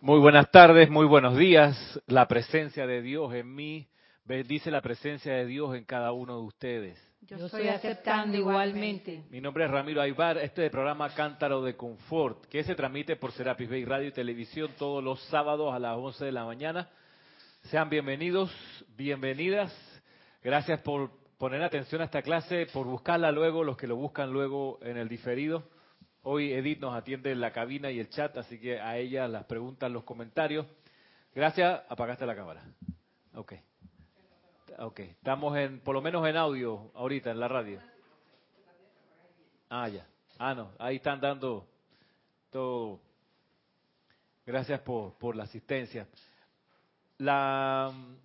Muy buenas tardes, muy buenos días. La presencia de Dios en mí bendice la presencia de Dios en cada uno de ustedes. Yo estoy aceptando igualmente. Mi nombre es Ramiro Aybar, este es el programa Cántaro de Confort, que se transmite por Serapis Bay Radio y Televisión todos los sábados a las 11 de la mañana. Sean bienvenidos, bienvenidas. Gracias por poner atención a esta clase, por buscarla luego, los que lo buscan luego en el diferido. Hoy Edith nos atiende en la cabina y el chat, así que a ella las preguntas, los comentarios. Gracias, apagaste la cámara. Ok. Ok, estamos en, por lo menos en audio ahorita, en la radio. Ah, ya. Ah, no, ahí están dando todo. Gracias por, por la asistencia. La mm,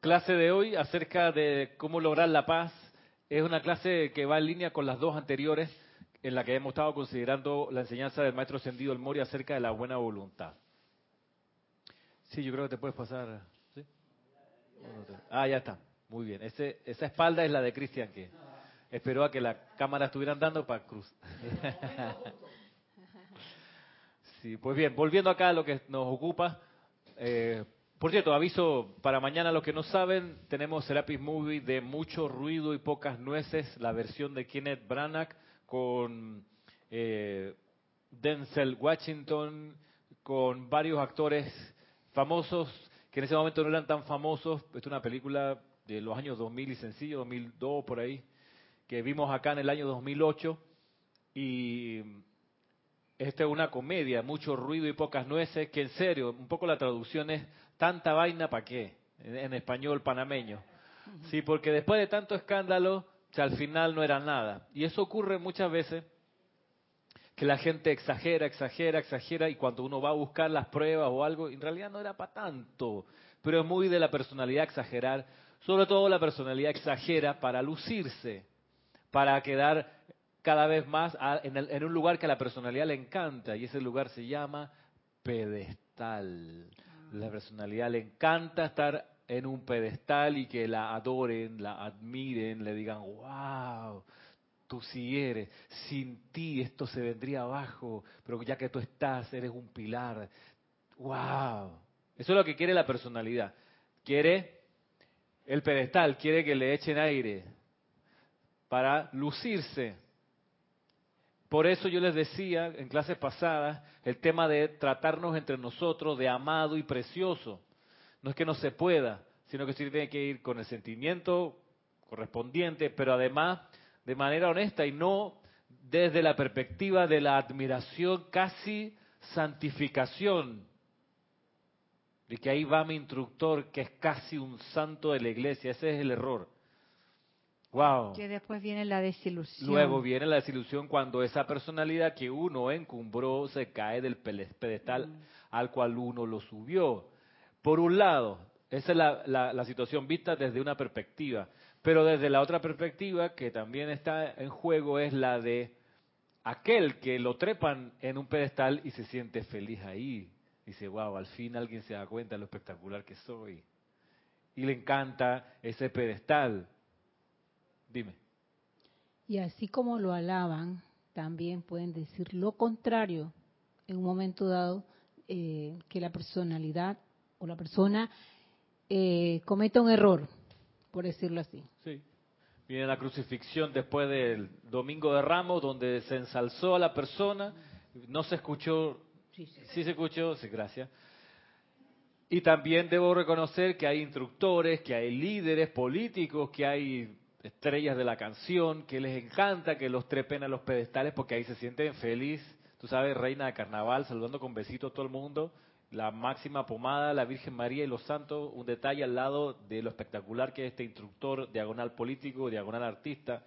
clase de hoy acerca de cómo lograr la paz es una clase que va en línea con las dos anteriores en la que hemos estado considerando la enseñanza del maestro Ascendido El Mori acerca de la buena voluntad. Sí, yo creo que te puedes pasar. ¿sí? Ah, ya está. Muy bien. Ese, esa espalda es la de Cristian que esperó a que la cámara estuviera dando para cruz. sí, pues bien, volviendo acá a lo que nos ocupa. Eh, por cierto, aviso para mañana, los que no saben, tenemos Serapis Movie de mucho ruido y pocas nueces, la versión de Kenneth Branagh con eh, Denzel Washington, con varios actores famosos que en ese momento no eran tan famosos. Esta es una película de los años 2000 y sencillo, 2002 por ahí, que vimos acá en el año 2008. Y esta es una comedia, mucho ruido y pocas nueces, que en serio, un poco la traducción es tanta vaina para qué, en, español panameño. Sí, porque después de tanto escándalo, o al final no era nada. Y eso ocurre muchas veces que la gente exagera, exagera, exagera y cuando uno va a buscar las pruebas o algo, en realidad no era para tanto. Pero es muy de la personalidad exagerar. Sobre todo la personalidad exagera para lucirse, para quedar cada vez más en, un lugar que a la personalidad le encanta y ese lugar se llama pedestal. La personalidad le encanta estar en un pedestal y que la adoren, la admiren, le digan, wow, tú sí eres, sin ti esto se vendría abajo, pero ya que tú estás, eres un pilar. ¡Wow! Eso es lo que quiere la personalidad. Quiere el pedestal, quiere que le echen aire para lucirse. Por eso yo les decía en clases pasadas el tema de tratarnos entre nosotros de amado y precioso. No es que no se pueda, sino que sí tiene que ir con el sentimiento correspondiente, pero además de manera honesta y no desde la perspectiva de la admiración, casi santificación, de que ahí va mi instructor, que es casi un santo de la iglesia. Ese es el error. Wow. Que después viene la desilusión. Luego viene la desilusión cuando esa personalidad que uno encumbró se cae del pedestal mm. al cual uno lo subió. Por un lado, esa es la, la situación vista desde una perspectiva. Pero desde la otra perspectiva que también está en juego es la de aquel que lo trepan en un pedestal y se siente feliz ahí. Dice, wow, al fin alguien se da cuenta de lo espectacular que soy. Y le encanta ese pedestal. Dime. Y así como lo alaban, también pueden decir lo contrario en un momento dado, eh, que la personalidad o la persona eh, cometa un error por decirlo así. Sí. Viene la crucifixión después del Domingo de Ramos, donde se ensalzó a la persona, no se escuchó, sí, se escuchó, sí, gracias. Y también debo reconocer que hay instructores, que hay líderes políticos, que hay estrellas de la canción, que les encanta que los trepen a los pedestales porque ahí se sienten feliz. Tú sabes, reina de carnaval, saludando con besitos a todo el mundo la máxima pomada, la Virgen María y los santos, un detalle al lado de lo espectacular que es este instructor, diagonal político, diagonal artista.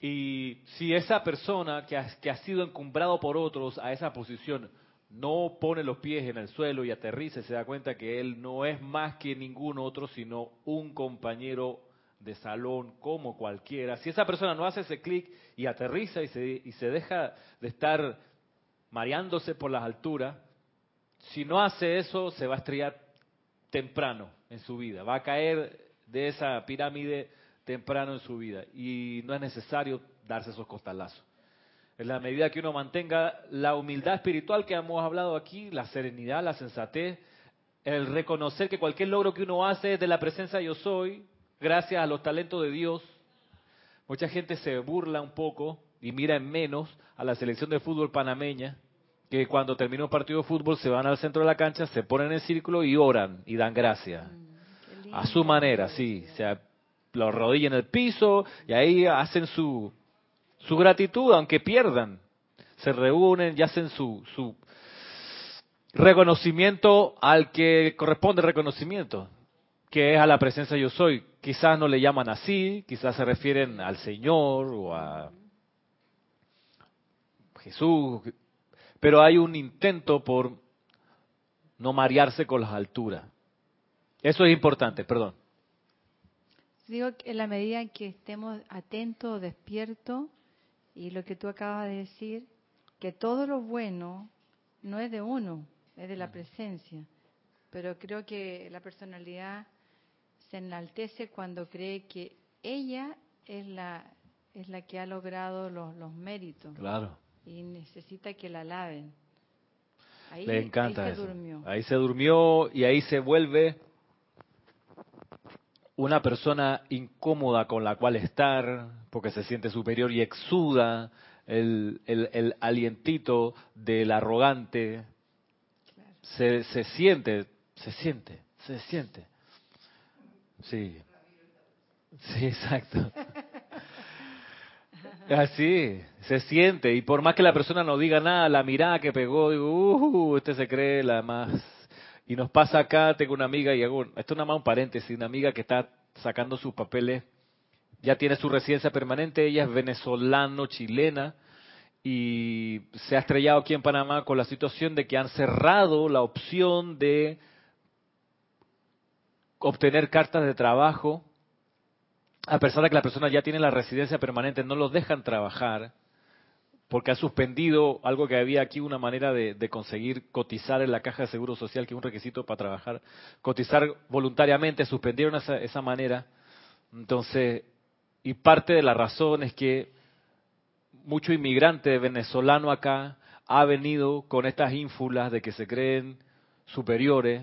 Y si esa persona que ha, sido encumbrado por otros a esa posición no pone los pies en el suelo y aterriza, se da cuenta que él no es más que ningún otro, sino un compañero de salón como cualquiera. Si esa persona no hace ese clic y aterriza y se deja de estar mareándose por las alturas, si no hace eso, se va a estrellar temprano en su vida, va a caer de esa pirámide temprano en su vida y no es necesario darse esos costalazos. En la medida que uno mantenga la humildad espiritual que hemos hablado aquí, la serenidad, la sensatez, el reconocer que cualquier logro que uno hace es de la presencia yo soy, gracias a los talentos de Dios. Mucha gente se burla un poco y mira en menos a la selección de fútbol panameña, que cuando termina un partido de fútbol se van al centro de la cancha, se ponen en círculo y oran y dan gracias. Mm, A su manera, sí. O sea, lo arrodillan en el piso y ahí hacen su, su gratitud, aunque pierdan. Se reúnen y hacen su, su reconocimiento al que corresponde reconocimiento, que es a la presencia yo soy. Quizás no le llaman así, quizás se refieren al Señor o a Jesús, pero hay un intento por no marearse con las alturas. Eso es importante, perdón. Digo que en la medida en que estemos atentos, despiertos, y lo que tú acabas de decir, que todo lo bueno no es de uno, es de la presencia. Pero creo que la personalidad se enaltece cuando cree que ella es la es la que ha logrado los, los méritos Claro. Y necesita que la alaben. Ahí, Le encanta ahí se eso. durmió. Ahí se durmió y ahí se vuelve una persona incómoda con la cual estar, porque se siente superior y exuda el, el, el alientito del arrogante. Claro. Se, se siente, se siente, se siente. Sí. Sí, exacto. Así, se siente. Y por más que la persona no diga nada, la mirada que pegó, digo, uh, este se cree la más. Y nos pasa acá, tengo una amiga, y hago, esto es nada más un paréntesis, una amiga que está sacando sus papeles, ya tiene su residencia permanente, ella es venezolano-chilena, y se ha estrellado aquí en Panamá con la situación de que han cerrado la opción de obtener cartas de trabajo a pesar de que la persona ya tiene la residencia permanente, no los dejan trabajar porque ha suspendido algo que había aquí, una manera de, conseguir cotizar en la caja de seguro social, que es un requisito para trabajar, cotizar voluntariamente, suspendieron esa, esa manera. Entonces, y parte de la razón es que mucho inmigrante venezolano acá ha venido con estas ínfulas de que se creen superiores.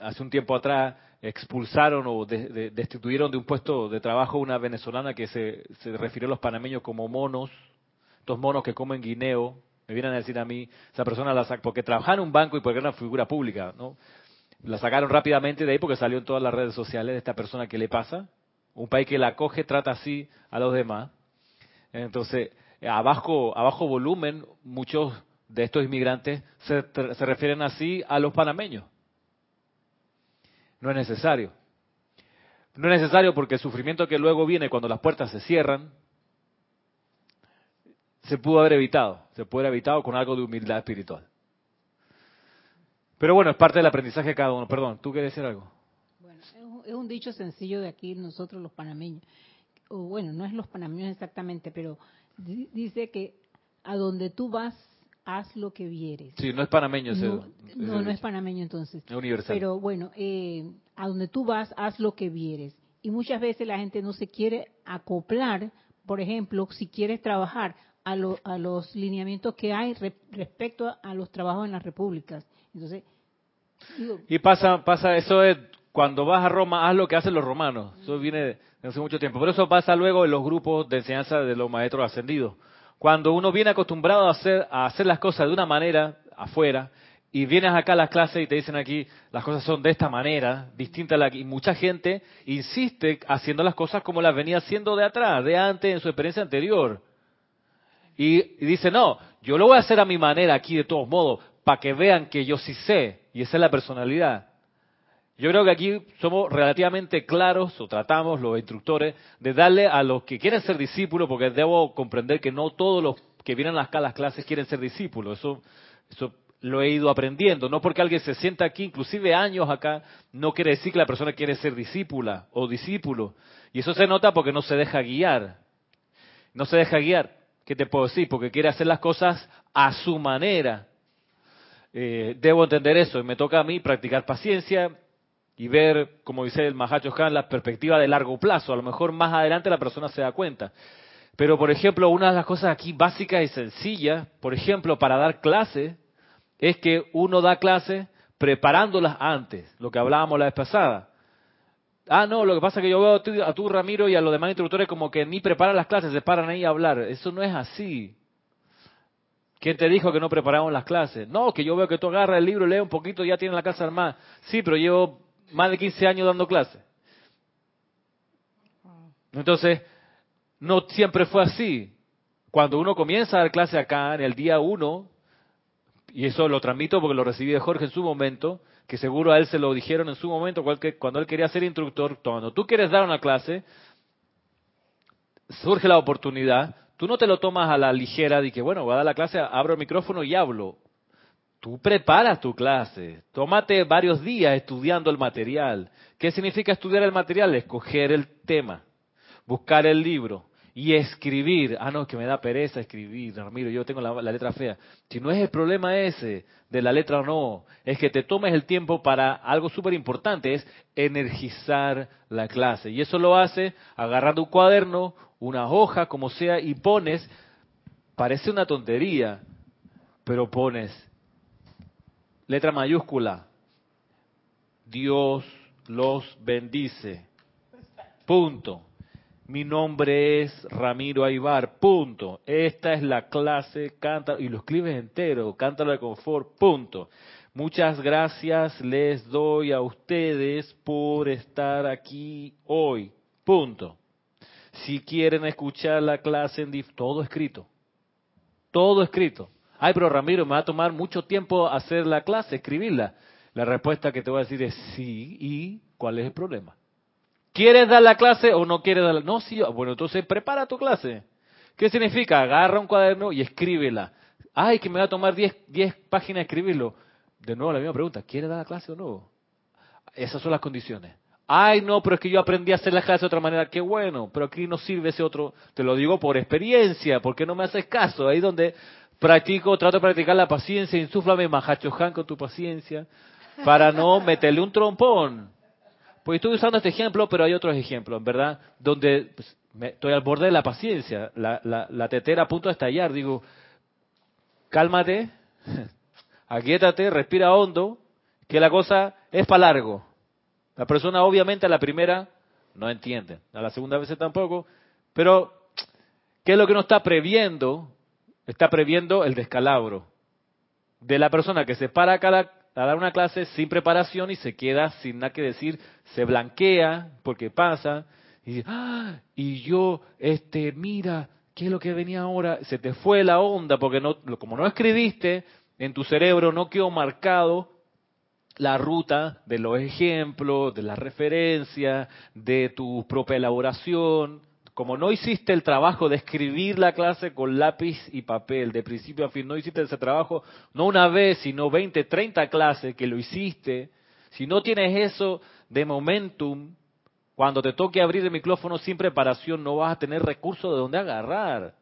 Hace un tiempo atrás expulsaron o de, de, destituyeron de un puesto de trabajo una venezolana que se, se refirió a los panameños como monos, estos monos que comen guineo, me vienen a decir a mí, esa persona la sacó, porque trabajaba en un banco y porque era una figura pública, ¿no? La sacaron rápidamente de ahí porque salió en todas las redes sociales de esta persona que le pasa, un país que la acoge, trata así a los demás. Entonces, a bajo volumen, muchos de estos inmigrantes se, se refieren así a los panameños. No es necesario. No es necesario porque el sufrimiento que luego viene cuando las puertas se cierran se pudo haber evitado. Se puede haber evitado con algo de humildad espiritual. Pero bueno, es parte del aprendizaje de cada uno. Perdón, ¿tú quieres decir algo? Bueno, es un, dicho sencillo de aquí nosotros los panameños. O bueno, no es los panameños exactamente, pero di- dice que a donde tú vas, haz lo que vieres. Sí, no es panameño ese. No, no, no es panameño entonces. Es universal. Pero bueno, eh, a donde tú vas, haz lo que vieres. Y muchas veces la gente no se quiere acoplar, por ejemplo, si quieres trabajar a, lo- a los lineamientos que hay re- respecto a, a los trabajos en las repúblicas. Entonces, digo, Y pasa, pasa, eso es, cuando vas a Roma, haz lo que hacen los romanos. Eso viene de hace mucho tiempo. Pero eso pasa luego en los grupos de enseñanza de los maestros ascendidos. Cuando uno viene acostumbrado a hacer, a hacer las cosas de una manera afuera, y vienes acá a las clases y te dicen aquí, las cosas son de esta manera, distinta a la que, y mucha gente insiste haciendo las cosas como las venía haciendo de atrás, de antes, en su experiencia anterior. Y, y dice, no, yo lo voy a hacer a mi manera aquí de todos modos, para que vean que yo sí sé, y esa es la personalidad. Yo creo que aquí somos relativamente claros, o tratamos los instructores, de darle a los que quieren ser discípulos, porque debo comprender que no todos los que vienen acá a las clases quieren ser discípulos. Eso, eso lo he ido aprendiendo. No porque alguien se sienta aquí, inclusive años acá, no quiere decir que la persona quiere ser discípula o discípulo. Y eso se nota porque no se deja guiar. No se deja guiar. ¿Qué te puedo decir? Porque quiere hacer las cosas a su manera. Eh, debo entender eso y me toca a mí practicar paciencia y ver, como dice el Mahacho Khan, la perspectiva de largo plazo. A lo mejor más adelante la persona se da cuenta. Pero, por ejemplo, una de las cosas aquí básicas y sencillas, por ejemplo, para dar clases, es que uno da clases preparándolas antes, lo que hablábamos la vez pasada. Ah, no, lo que pasa es que yo veo a tú, a tú, Ramiro, y a los demás instructores como que ni preparan las clases, se paran ahí a hablar. Eso no es así. ¿Quién te dijo que no preparamos las clases? No, que yo veo que tú agarras el libro, lees un poquito y ya tienes la clase armada. Sí, pero llevo más de 15 años dando clases. Entonces, no siempre fue así. Cuando uno comienza a dar clase acá, en el día uno, y eso lo transmito porque lo recibí de Jorge en su momento, que seguro a él se lo dijeron en su momento cuando él quería ser instructor, cuando tú quieres dar una clase, surge la oportunidad, tú no te lo tomas a la ligera de que, bueno, voy a dar la clase, abro el micrófono y hablo. Tú preparas tu clase, tómate varios días estudiando el material. ¿Qué significa estudiar el material? Escoger el tema, buscar el libro, y escribir. Ah, no, que me da pereza escribir, Ramiro, yo tengo la, letra fea. Si no es el problema ese de la letra o no, es que te tomes el tiempo para algo súper importante, es energizar la clase. Y eso lo hace agarrando un cuaderno, una hoja, como sea, y pones, parece una tontería, pero pones letra mayúscula, Dios los bendice. Punto mi nombre es Ramiro Aybar, punto. Esta es la clase, canta, y lo escribes entero, cántalo de confort, punto. Muchas gracias les doy a ustedes por estar aquí hoy, punto. Si quieren escuchar la clase en todo escrito, todo escrito. Ay, pero Ramiro, me va a tomar mucho tiempo hacer la clase, escribirla. La respuesta que te voy a decir es sí, ¿y cuál es el problema? ¿Quieres dar la clase o no quieres dar la No, sí, bueno, entonces prepara tu clase. ¿Qué significa? Agarra un cuaderno y escríbela. Ay, que me va a tomar 10, páginas escribirlo. De nuevo la misma pregunta, ¿quieres dar la clase o no? Esas son las condiciones. Ay, no, pero es que yo aprendí a hacer la clase de otra manera. Qué bueno, pero aquí no sirve ese otro. Te lo digo por experiencia, porque no me haces caso. Ahí donde practico, trato de practicar la paciencia, insúflame majachojan con tu paciencia, para no meterle un trompón. Pues estoy usando este ejemplo, pero hay otros ejemplos, ¿verdad? Donde pues, estoy al borde de la paciencia, la, tetera a punto de estallar. Digo, cálmate, aquíétate, respira hondo, que la cosa es para largo. La persona obviamente a la primera no entiende, a la segunda vez tampoco, pero ¿qué es lo que no está previendo? Está previendo el descalabro de la persona que se para cada a dar una clase sin preparación y se queda sin nada que decir, se blanquea porque pasa y ¡Ah! yo este mira qué es lo que venía ahora, se te fue la onda porque no como no escribiste en tu cerebro no quedó marcado la ruta de los ejemplos, de la referencia, de tu propia elaboración, como no hiciste el trabajo de escribir la clase con lápiz y papel, de principio a fin, no hiciste ese trabajo, no una vez, sino 20, 30 clases que lo hiciste, si no tienes eso de momentum, cuando te toque abrir el micrófono sin preparación, no vas a tener recursos de donde agarrar.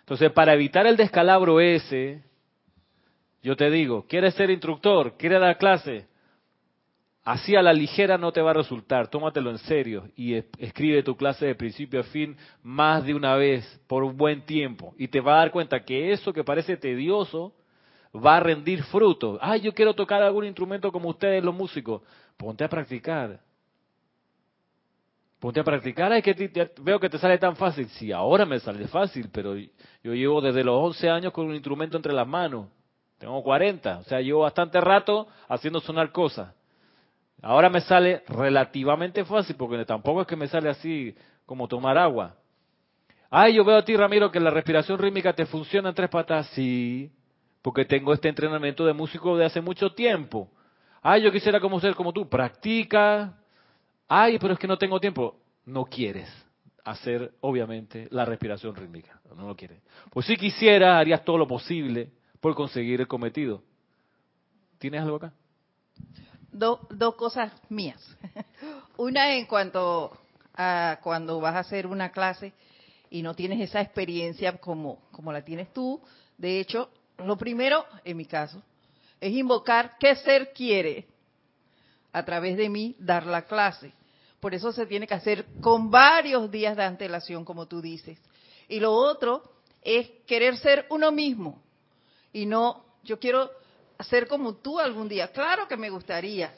Entonces, para evitar el descalabro ese, yo te digo, ¿quieres ser instructor? ¿Quieres dar clase? Así a la ligera no te va a resultar, tómatelo en serio y escribe tu clase de principio a fin más de una vez por un buen tiempo y te va a dar cuenta que eso que parece tedioso va a rendir fruto. Ay, yo quiero tocar algún instrumento como ustedes los músicos. Ponte a practicar. Ponte a practicar. Ay, que veo que te sale tan fácil. Sí, ahora me sale fácil, pero yo llevo desde los 11 años con un instrumento entre las manos. Tengo 40, o sea, llevo bastante rato haciendo sonar cosas. Ahora me sale relativamente fácil porque tampoco es que me sale así como tomar agua. Ay, yo veo a ti, Ramiro, que la respiración rítmica te funciona en tres patas. Sí, porque tengo este entrenamiento de músico de hace mucho tiempo. Ay, yo quisiera como ser como tú. Practica. Ay, pero es que no tengo tiempo. No quieres hacer, obviamente, la respiración rítmica. No lo quieres. Pues si quisiera, harías todo lo posible por conseguir el cometido. ¿Tienes algo acá? Dos cosas mías. Una en cuanto a cuando vas a hacer una clase y no tienes esa experiencia como, como la tienes tú. De hecho, lo primero, en mi caso, es invocar qué ser quiere a través de mí dar la clase. Por eso se tiene que hacer con varios días de antelación, como tú dices. Y lo otro es querer ser uno mismo. Y no, yo quiero ser como tú algún día. Claro que me gustaría,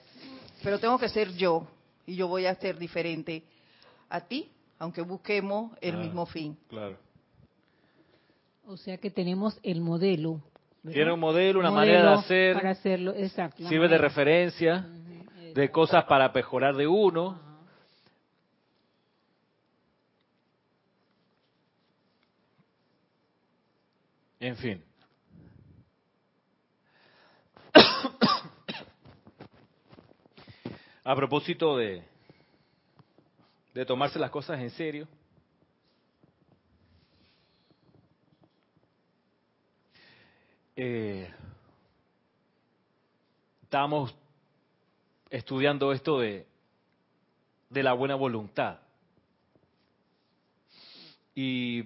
pero tengo que ser yo. Y yo voy a ser diferente a ti, aunque busquemos el Ah, mismo fin. Claro. O sea que tenemos el modelo. ¿verdad? Tiene un modelo, una Modelo manera de hacer, Para hacerlo, exacto. sirve de referencia, de cosas para mejorar de uno. En fin. A propósito de, de tomarse las cosas en serio, eh, estábamos estudiando esto de, de la buena voluntad. Y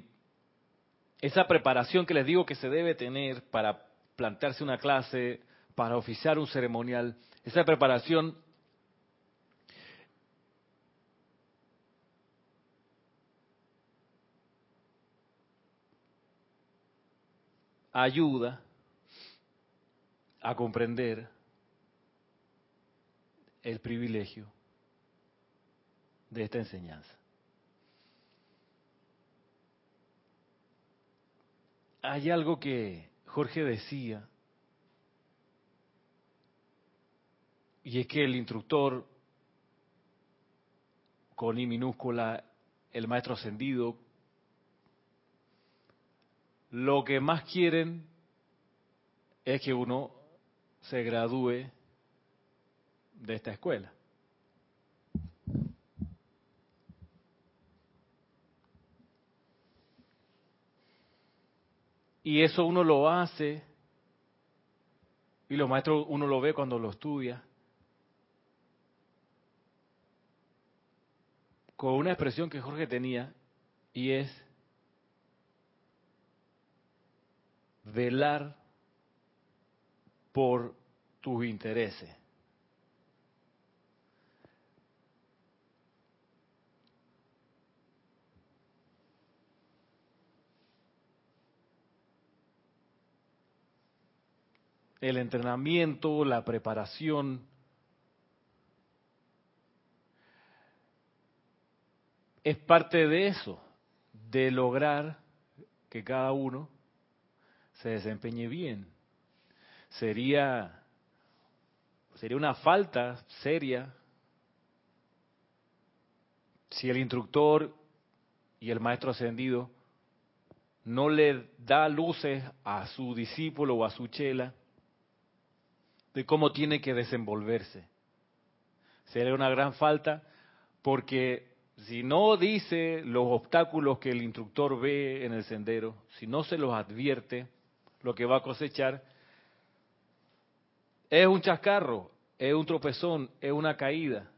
esa preparación que les digo que se debe tener para plantearse una clase, para oficiar un ceremonial, esa preparación ayuda a comprender el privilegio de esta enseñanza. Hay algo que Jorge decía, y es que el instructor, con I minúscula, el maestro ascendido, lo que más quieren es que uno se gradúe de esta escuela. Y eso uno lo hace, y los maestros uno lo ve cuando lo estudia, con una expresión que Jorge tenía, y es velar por tus intereses. El entrenamiento, la preparación, es parte de eso, de lograr que cada uno se desempeñe bien. Sería, sería una falta seria si el instructor y el maestro ascendido no le da luces a su discípulo o a su chela de cómo tiene que desenvolverse. Sería una gran falta porque si no dice los obstáculos que el instructor ve en el sendero, si no se los advierte, lo que va a cosechar es un chascarro, es un tropezón, es una caída.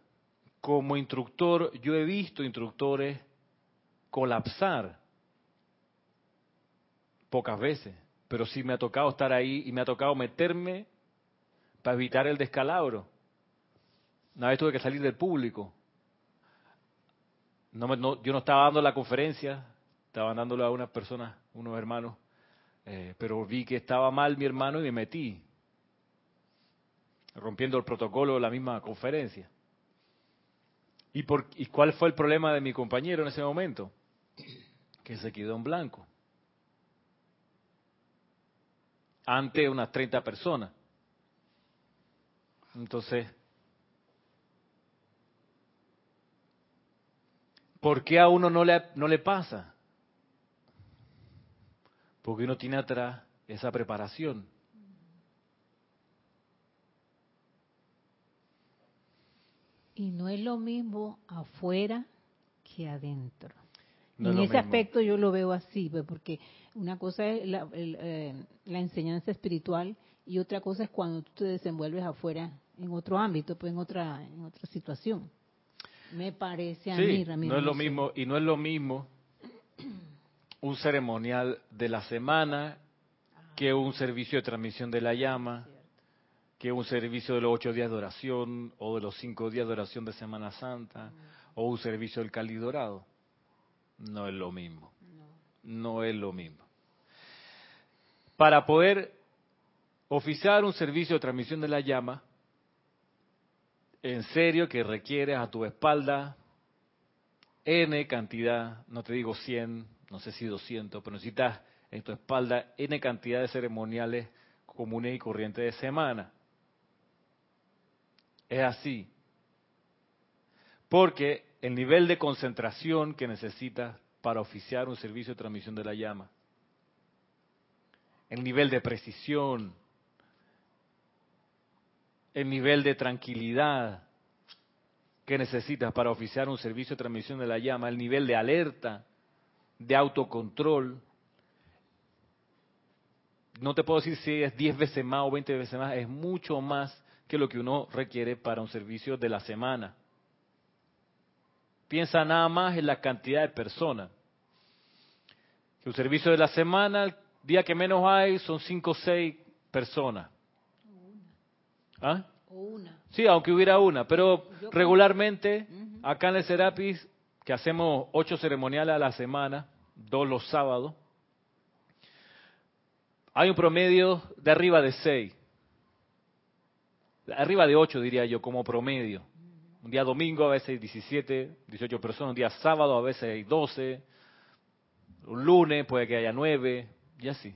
Como instructor, yo he visto instructores colapsar pocas veces, pero sí me ha tocado estar ahí y me ha tocado meterme para evitar el descalabro. Una vez tuve que salir del público. No no- yo no estaba dando la conferencia, estaba dándolo a unas personas, unos hermanos, eh, pero vi que estaba mal mi hermano y me metí, rompiendo el protocolo de la misma conferencia. ¿Y, por, ¿Y cuál fue el problema de mi compañero en ese momento? Que se quedó en blanco. Ante unas 30 personas. Entonces, ¿por qué a uno no le, no le pasa? Porque uno tiene atrás esa preparación. Y no es lo mismo afuera que adentro. No en ese mismo. aspecto yo lo veo así, pues, porque una cosa es la, el, eh, la enseñanza espiritual y otra cosa es cuando tú te desenvuelves afuera en otro ámbito, pues en otra en otra situación. Me parece a Sí, mí, Ramiro. no es lo mismo, y no es lo mismo un ceremonial de la semana que un servicio de transmisión de la llama, que un servicio de los ocho días de oración o de los cinco días de oración de Semana Santa o un servicio del Cali Dorado. No es lo mismo. no es lo mismo. Para poder oficiar un servicio de transmisión de la llama, en serio que requiere a tu espalda N cantidad, no te digo 100, no sé si 200, pero necesitas en tu espalda N cantidad de ceremoniales comunes y corrientes de semana. Es así. Porque el nivel de concentración que necesitas para oficiar un servicio de transmisión de la llama, el nivel de precisión, el nivel de tranquilidad que necesitas para oficiar un servicio de transmisión de la llama, el nivel de alerta, de autocontrol. No te puedo decir si es 10 veces más o 20 veces más, es mucho más que lo que uno requiere para un servicio de la semana. Piensa nada más en la cantidad de personas. Que un servicio de la semana, el día que menos hay, son 5 o 6 personas. ¿Ah? O una. Sí, aunque hubiera una, pero regularmente acá en el Serapis, que hacemos ocho ceremoniales a la semana, dos los sábados, hay un promedio de arriba de seis. Arriba de ocho, diría yo, como promedio. Un día domingo a veces hay 17, 18 personas, un día sábado a veces hay 12, un lunes puede que haya nueve, y así.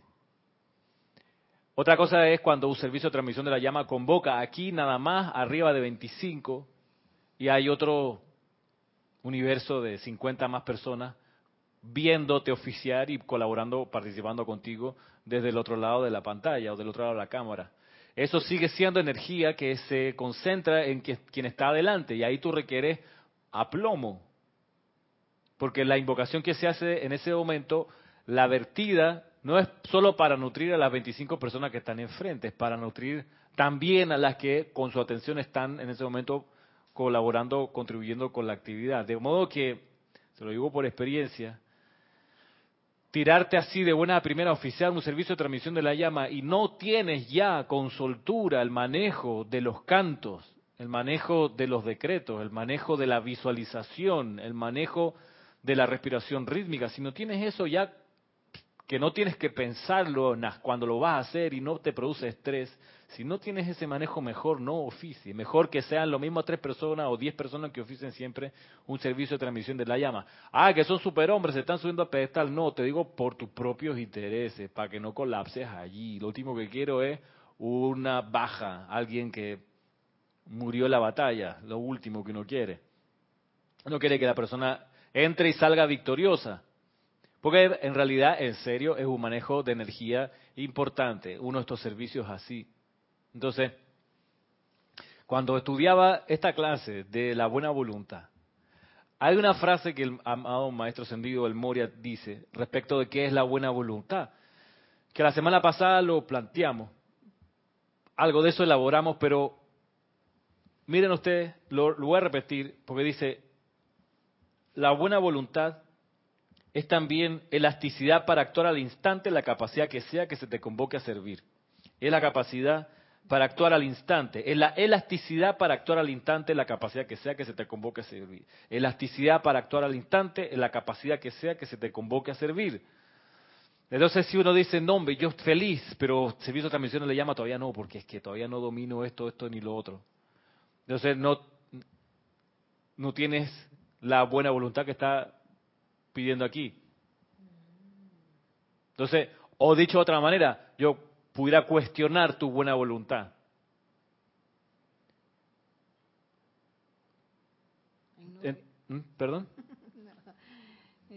Otra cosa es cuando un servicio de transmisión de la llama convoca aquí nada más arriba de 25 y hay otro universo de 50 más personas viéndote oficiar y colaborando, participando contigo desde el otro lado de la pantalla o del otro lado de la cámara. Eso sigue siendo energía que se concentra en quien está adelante y ahí tú requieres aplomo. Porque la invocación que se hace en ese momento, la vertida no es solo para nutrir a las 25 personas que están enfrente, es para nutrir también a las que con su atención están en ese momento colaborando, contribuyendo con la actividad. De modo que, se lo digo por experiencia, tirarte así de buena primera oficial un servicio de transmisión de la llama y no tienes ya con soltura el manejo de los cantos, el manejo de los decretos, el manejo de la visualización, el manejo de la respiración rítmica, si no tienes eso ya que no tienes que pensarlo cuando lo vas a hacer y no te produce estrés, si no tienes ese manejo mejor no oficie, mejor que sean lo mismo tres personas o diez personas que oficien siempre un servicio de transmisión de la llama. Ah, que son superhombres, se están subiendo a pedestal, no, te digo por tus propios intereses, para que no colapses allí. Lo último que quiero es una baja, alguien que murió en la batalla, lo último que uno quiere. Uno quiere que la persona entre y salga victoriosa. Porque en realidad, en serio, es un manejo de energía importante, uno de estos servicios así. Entonces, cuando estudiaba esta clase de la buena voluntad, hay una frase que el amado maestro Sendido, el Moria, dice respecto de qué es la buena voluntad, que la semana pasada lo planteamos, algo de eso elaboramos, pero miren ustedes, lo, lo voy a repetir, porque dice, la buena voluntad es también elasticidad para actuar al instante la capacidad que sea que se te convoque a servir. Es la capacidad para actuar al instante. Es la elasticidad para actuar al instante la capacidad que sea que se te convoque a servir. Elasticidad para actuar al instante la capacidad que sea que se te convoque a servir. Entonces si uno dice, no hombre, yo feliz, pero servicio de transmisión le llama todavía no, porque es que todavía no domino esto, esto ni lo otro. Entonces no, no tienes la buena voluntad que está pidiendo aquí. Entonces, o dicho de otra manera, yo pudiera cuestionar tu buena voluntad. ¿Mm? ¿Perdón?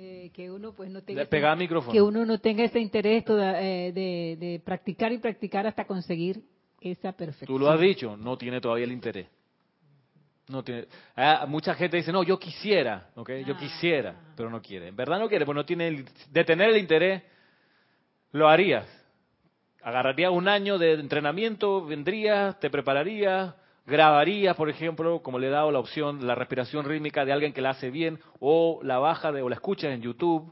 Eh, que uno pues no tenga ese, micrófono. que uno no tenga ese interés eh, de, de, practicar y practicar hasta conseguir esa perfección. Tú lo has dicho, no tiene todavía el interés. No tiene, ah, mucha gente dice, no, yo quisiera, ¿okay? yo ah. quisiera, pero no quiere. En verdad no quiere, pues no tiene, de tener el interés, lo harías. Agarrarías un año de entrenamiento, vendrías, te prepararías, grabarías, por ejemplo, como le he dado la opción, la respiración rítmica de alguien que la hace bien, o la baja de, o la escuchas en YouTube.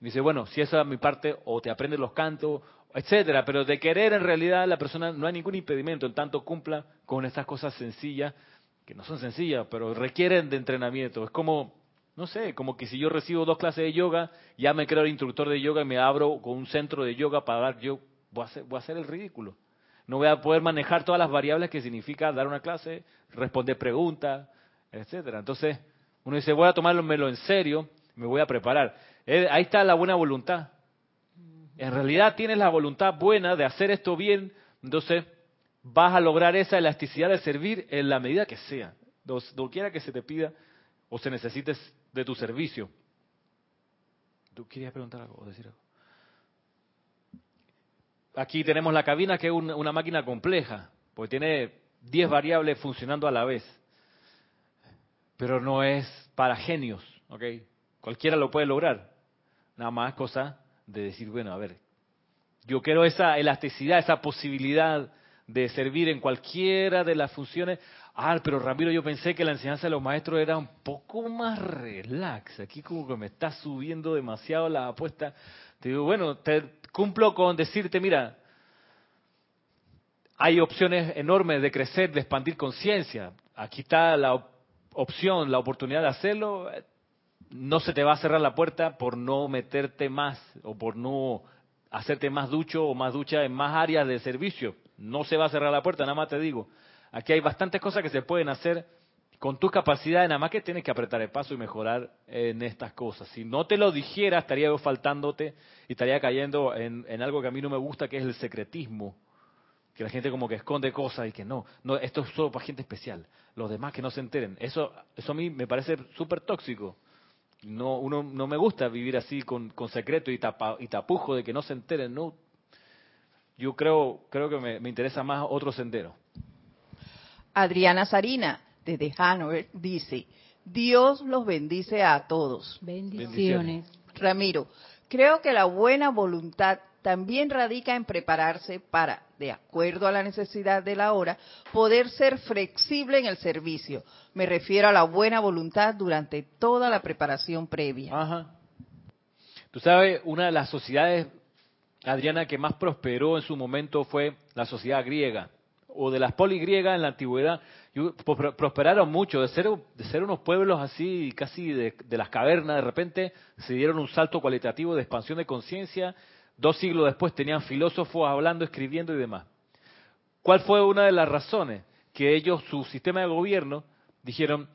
Dice, bueno, si esa es mi parte, o te aprendes los cantos, etcétera, pero de querer en realidad la persona no hay ningún impedimento en tanto cumpla con estas cosas sencillas que no son sencillas, pero requieren de entrenamiento. Es como No sé, como que si yo recibo dos clases de yoga, ya me creo el instructor de yoga y me abro con un centro de yoga para dar yo, voy a hacer, a el ridículo. No voy a poder manejar todas las variables que significa dar una clase, responder preguntas, etcétera. Entonces, uno dice, voy a tomármelo en serio, me voy a preparar. Eh, ahí está la buena voluntad. En realidad tienes la voluntad buena de hacer esto bien, entonces vas a lograr esa elasticidad de servir en la medida que sea, quiera que se te pida o se necesites de tu servicio. ¿Tú querías preguntar algo o decir algo? Aquí tenemos la cabina que es una, máquina compleja, porque tiene 10 variables funcionando a la vez. Pero no es para genios, ¿ok? Cualquiera lo puede lograr. Nada más cosa de decir, bueno, a ver, yo quiero esa elasticidad, esa posibilidad de servir en cualquiera de las funciones. Ah, pero Ramiro, yo pensé que la enseñanza de los maestros era un poco más relax. Aquí como que me está subiendo demasiado la apuesta. Te digo, bueno, te cumplo con decirte, mira, hay opciones enormes de crecer, de expandir conciencia. Aquí está la opción, la oportunidad de hacerlo. No se te va a cerrar la puerta por no meterte más o por no hacerte más ducho o más ducha en más áreas de servicio. No se va a cerrar la puerta, nada más te digo. Aquí hay bastantes cosas que se pueden hacer con tus capacidades, nada más que tienes que apretar el paso y mejorar en estas cosas. Si no te lo dijera, estaría yo faltándote y estaría cayendo en, algo que a mí no me gusta, que es el secretismo. Que la gente como que esconde cosas y que no, no, esto es solo para gente especial. Los demás que no se enteren. Eso, eso a mí me parece súper tóxico. No, uno, no me gusta vivir así con, secreto y, y tapujo de que no se enteren. No, yo creo, creo que me, interesa más otro sendero. Adriana Sarina, desde Hanover, dice, Dios los bendice a todos. Bendiciones. Ramiro, creo que la buena voluntad también radica en prepararse para, de acuerdo a la necesidad de la hora, poder ser flexible en el servicio. Me refiero a la buena voluntad durante toda la preparación previa. Ajá. Tú sabes, una de las sociedades Adriana, que más prosperó en su momento fue la sociedad griega, o de las poligriegas en la antigüedad, prosperaron mucho, de ser, de ser unos pueblos así, casi de, las cavernas, de repente se dieron un salto cualitativo de expansión de conciencia, dos siglos después tenían filósofos hablando, escribiendo y demás. ¿Cuál fue una de las razones? Que ellos, su sistema de gobierno, dijeron,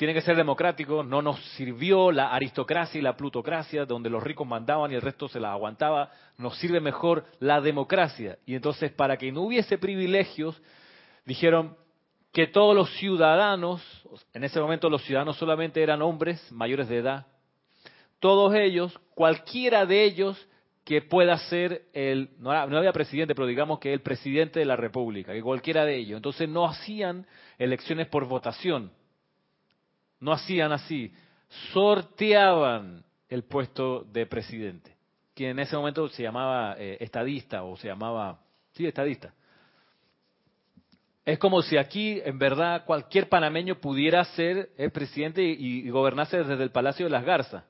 tiene que ser democrático, no nos sirvió la aristocracia y la plutocracia, donde los ricos mandaban y el resto se la aguantaba, nos sirve mejor la democracia. Y entonces, para que no hubiese privilegios, dijeron que todos los ciudadanos, en ese momento los ciudadanos solamente eran hombres mayores de edad, todos ellos, cualquiera de ellos que pueda ser el, no, había presidente, pero digamos que el presidente de la República, que cualquiera de ellos. Entonces no hacían elecciones por votación no hacían así, sorteaban el puesto de presidente, que en ese momento se llamaba eh, estadista o se llamaba, sí, estadista. Es como si aquí, en verdad, cualquier panameño pudiera ser el presidente y, gobernarse desde el Palacio de las Garzas,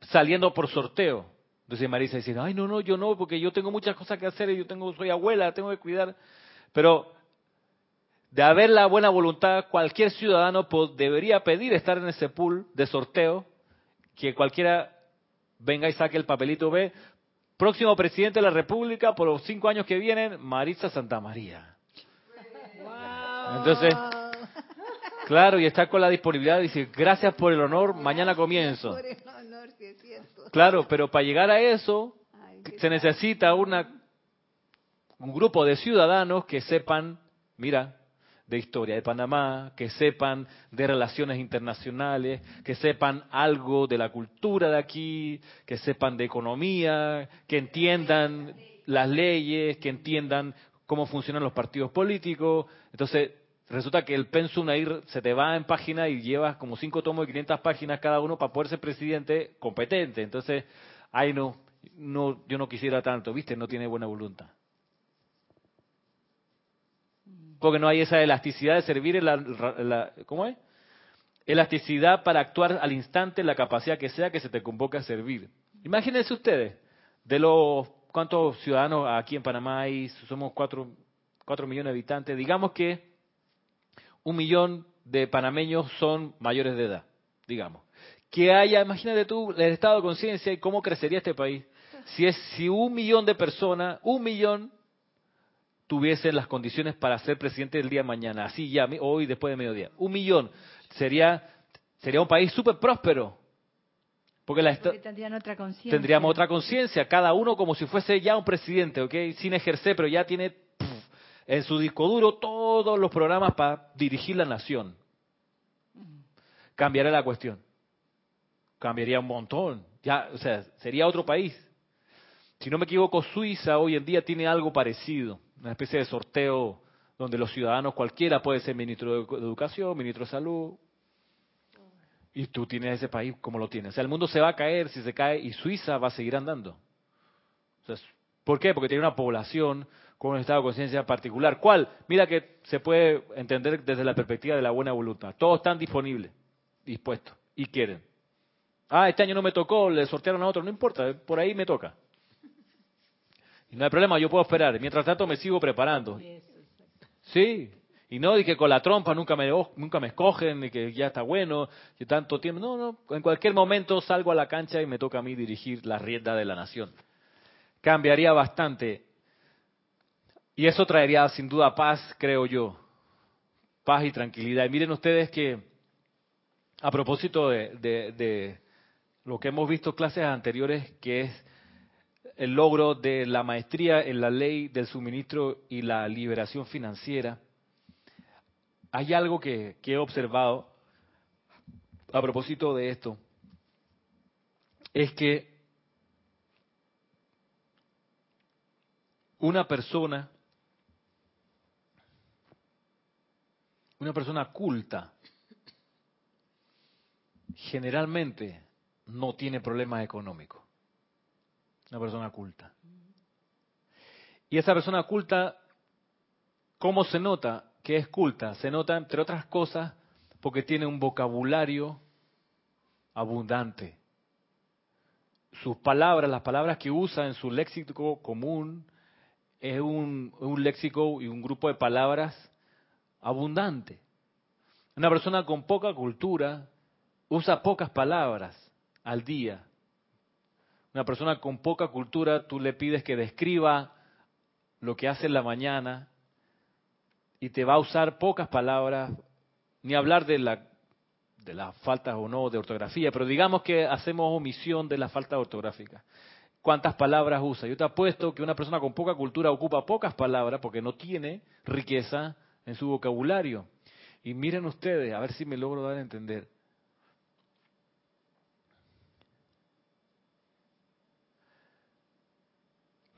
saliendo por sorteo. Entonces Marisa dice, ay, no, no, yo no, porque yo tengo muchas cosas que hacer, y yo tengo, soy abuela, tengo que cuidar. Pero de haber la buena voluntad, cualquier ciudadano debería pedir estar en ese pool de sorteo, que cualquiera venga y saque el papelito B. Próximo presidente de la República por los cinco años que vienen, Marisa Santa María. Entonces, claro, y está con la disponibilidad, dice, gracias por el honor, mañana comienzo. Claro, pero para llegar a eso, se necesita una, un grupo de ciudadanos que sepan, mira, de historia de Panamá, que sepan de relaciones internacionales, que sepan algo de la cultura de aquí, que sepan de economía, que entiendan las leyes, que entiendan cómo funcionan los partidos políticos. Entonces, resulta que el pensum ahí se te va en página y llevas como cinco tomos de 500 páginas cada uno para poder ser presidente competente. Entonces, ay no, no, yo no quisiera tanto, ¿viste? No tiene buena voluntad porque no hay esa elasticidad de servir, en la, ¿cómo es? Elasticidad para actuar al instante, la capacidad que sea que se te convoque a servir. Imagínense ustedes, de los cuántos ciudadanos aquí en Panamá hay, somos cuatro, cuatro millones de habitantes, digamos que un millón de panameños son mayores de edad, digamos. que haya, imagínate tú, el estado de conciencia y cómo crecería este país. Si es si un millón de personas, un millón tuviesen las condiciones para ser presidente el día de mañana, así ya, hoy después de mediodía. Un millón. Sería, sería un país súper próspero. Porque, la otra. Tendríamos otra conciencia, cada uno como si fuese ya un presidente, ¿ok? Sin ejercer, pero ya tiene en su disco duro todos los programas para dirigir la nación. Cambiaría la cuestión. Cambiaría un montón. Ya, o sea, sería otro país. Si no me equivoco, Suiza hoy en día tiene algo parecido, una especie de sorteo donde los ciudadanos cualquiera puede ser ministro de Educación, ministro de Salud, y tú tienes ese país como lo tienes. O sea, el mundo se va a caer si se cae y Suiza va a seguir andando. ¿Por qué? Porque tiene una población con un estado de conciencia particular. ¿Cuál? Mira que se puede entender desde la perspectiva de la buena voluntad. Todos están disponibles, dispuestos y quieren. Ah, este año no me tocó, le sortearon a otro, no importa, por ahí me toca. Y no hay problema, yo puedo esperar. Mientras tanto me sigo preparando. Sí, y no y que con la trompa nunca me nunca me escogen y que ya está bueno, que tanto tiempo. No, no, en cualquier momento salgo a la cancha y me toca a mí dirigir la rienda de la nación. Cambiaría bastante y eso traería sin duda paz, creo yo. Paz y tranquilidad. Y miren ustedes que, a propósito de, lo que hemos visto clases anteriores, que es el logro de la maestría en la ley del suministro y la liberación financiera, hay algo que, he observado a propósito de esto, es que una persona Una persona culta generalmente no tiene problemas económicos. Una persona culta. Y esa persona culta, ¿cómo se nota que es culta? Se nota, entre otras cosas, porque tiene un vocabulario abundante. Sus palabras, las palabras que usa en su léxico común, es un, un léxico y un grupo de palabras abundante. Una persona con poca cultura usa pocas palabras al día. Una persona con poca cultura, tú le pides que describa lo que hace en la mañana y te va a usar pocas palabras, ni hablar de la de las faltas o no de ortografía, pero digamos que hacemos omisión de la falta ortográfica. ¿Cuántas palabras usa? Yo te apuesto que una persona con poca cultura ocupa pocas palabras porque no tiene riqueza en su vocabulario. Y miren ustedes, a ver si me logro dar a entender.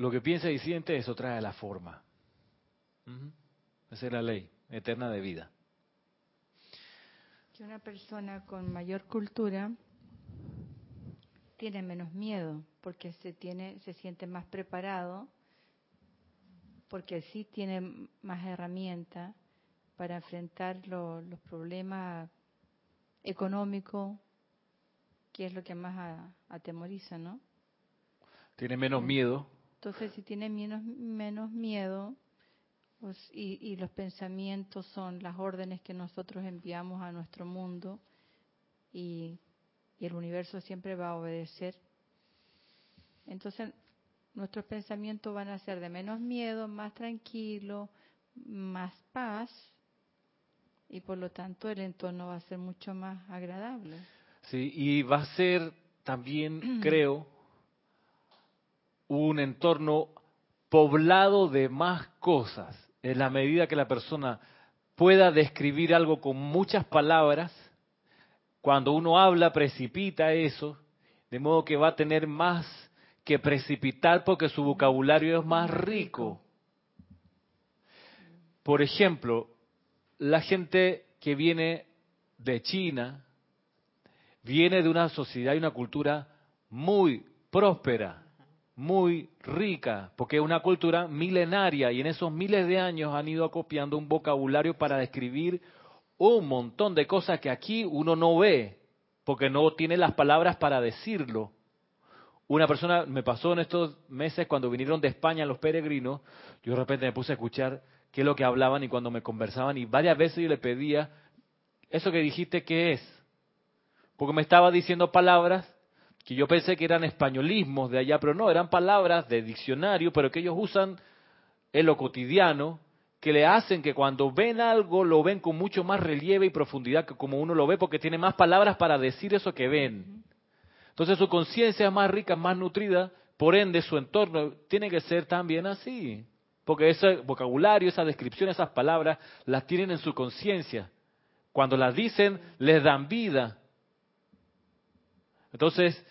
Lo que piensa y siente, eso trae la forma. Esa es la ley eterna de vida. Que una persona con mayor cultura tiene menos miedo porque se tiene se siente más preparado porque sí tiene más herramientas para enfrentar los problemas económicos, que es lo que más atemoriza, ¿no? Tiene menos miedo. Entonces, si tiene menos, menos miedo pues, y, los pensamientos son las órdenes que nosotros enviamos a nuestro mundo y, y el universo siempre va a obedecer, entonces nuestros pensamientos van a ser de menos miedo, más tranquilo, más paz y por lo tanto el entorno va a ser mucho más agradable. Sí, y va a ser también, creo, un entorno poblado de más cosas, en la medida que la persona pueda describir algo con muchas palabras, cuando uno habla precipita eso, de modo que va a tener más que precipitar porque su vocabulario es más rico. Por ejemplo, la gente que viene de China viene de una sociedad y una cultura muy próspera, muy rica, porque es una cultura milenaria y en esos miles de años han ido acopiando un vocabulario para describir un montón de cosas que aquí uno no ve, porque no tiene las palabras para decirlo. Una persona me pasó en estos meses cuando vinieron de España los peregrinos, yo de repente me puse a escuchar qué es lo que hablaban y cuando me conversaban y varias veces yo le pedía, eso que dijiste, ¿qué es? porque me estaba diciendo palabras que yo pensé que eran españolismos de allá, pero no, eran palabras de diccionario, pero que ellos usan en lo cotidiano, que le hacen que cuando ven algo lo ven con mucho más relieve y profundidad que como uno lo ve, porque tiene más palabras para decir eso que ven. Entonces su conciencia es más rica, más nutrida, por ende su entorno tiene que ser también así. Porque ese vocabulario, esa descripción, esas palabras, las tienen en su conciencia. Cuando las dicen, les dan vida. Entonces,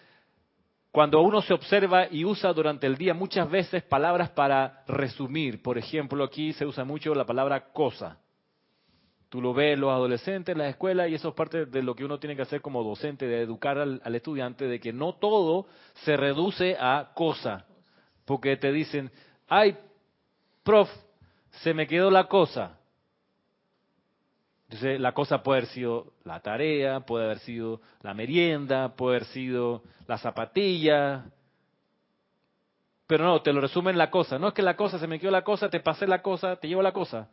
cuando uno se observa y usa durante el día muchas veces palabras para resumir, por ejemplo, aquí se usa mucho la palabra cosa. Tú lo ves los adolescentes en la escuela y eso es parte de lo que uno tiene que hacer como docente, de educar al estudiante, de que no todo se reduce a cosa. Porque te dicen, ay, prof, se me quedó la cosa. Entonces, la cosa puede haber sido la tarea, puede haber sido la merienda, puede haber sido la zapatilla. Pero no, te lo resumen la cosa. No es que la cosa, se me quedó la cosa, te pasé la cosa, te llevo la cosa.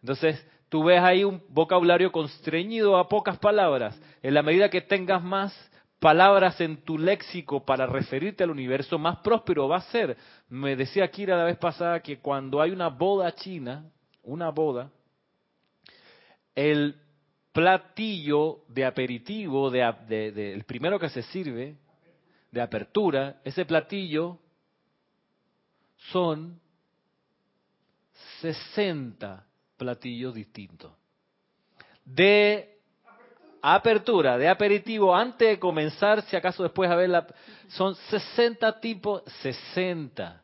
Entonces, tú ves ahí un vocabulario constreñido a pocas palabras. En la medida que tengas más palabras en tu léxico para referirte al universo, más próspero va a ser. Me decía Kira la vez pasada que cuando hay una boda china, una boda, el platillo de aperitivo, de, el primero que se sirve, de apertura, ese platillo son 60 platillos distintos. De apertura, de aperitivo, antes de comenzar, si acaso después a verla, son 60 tipos, 60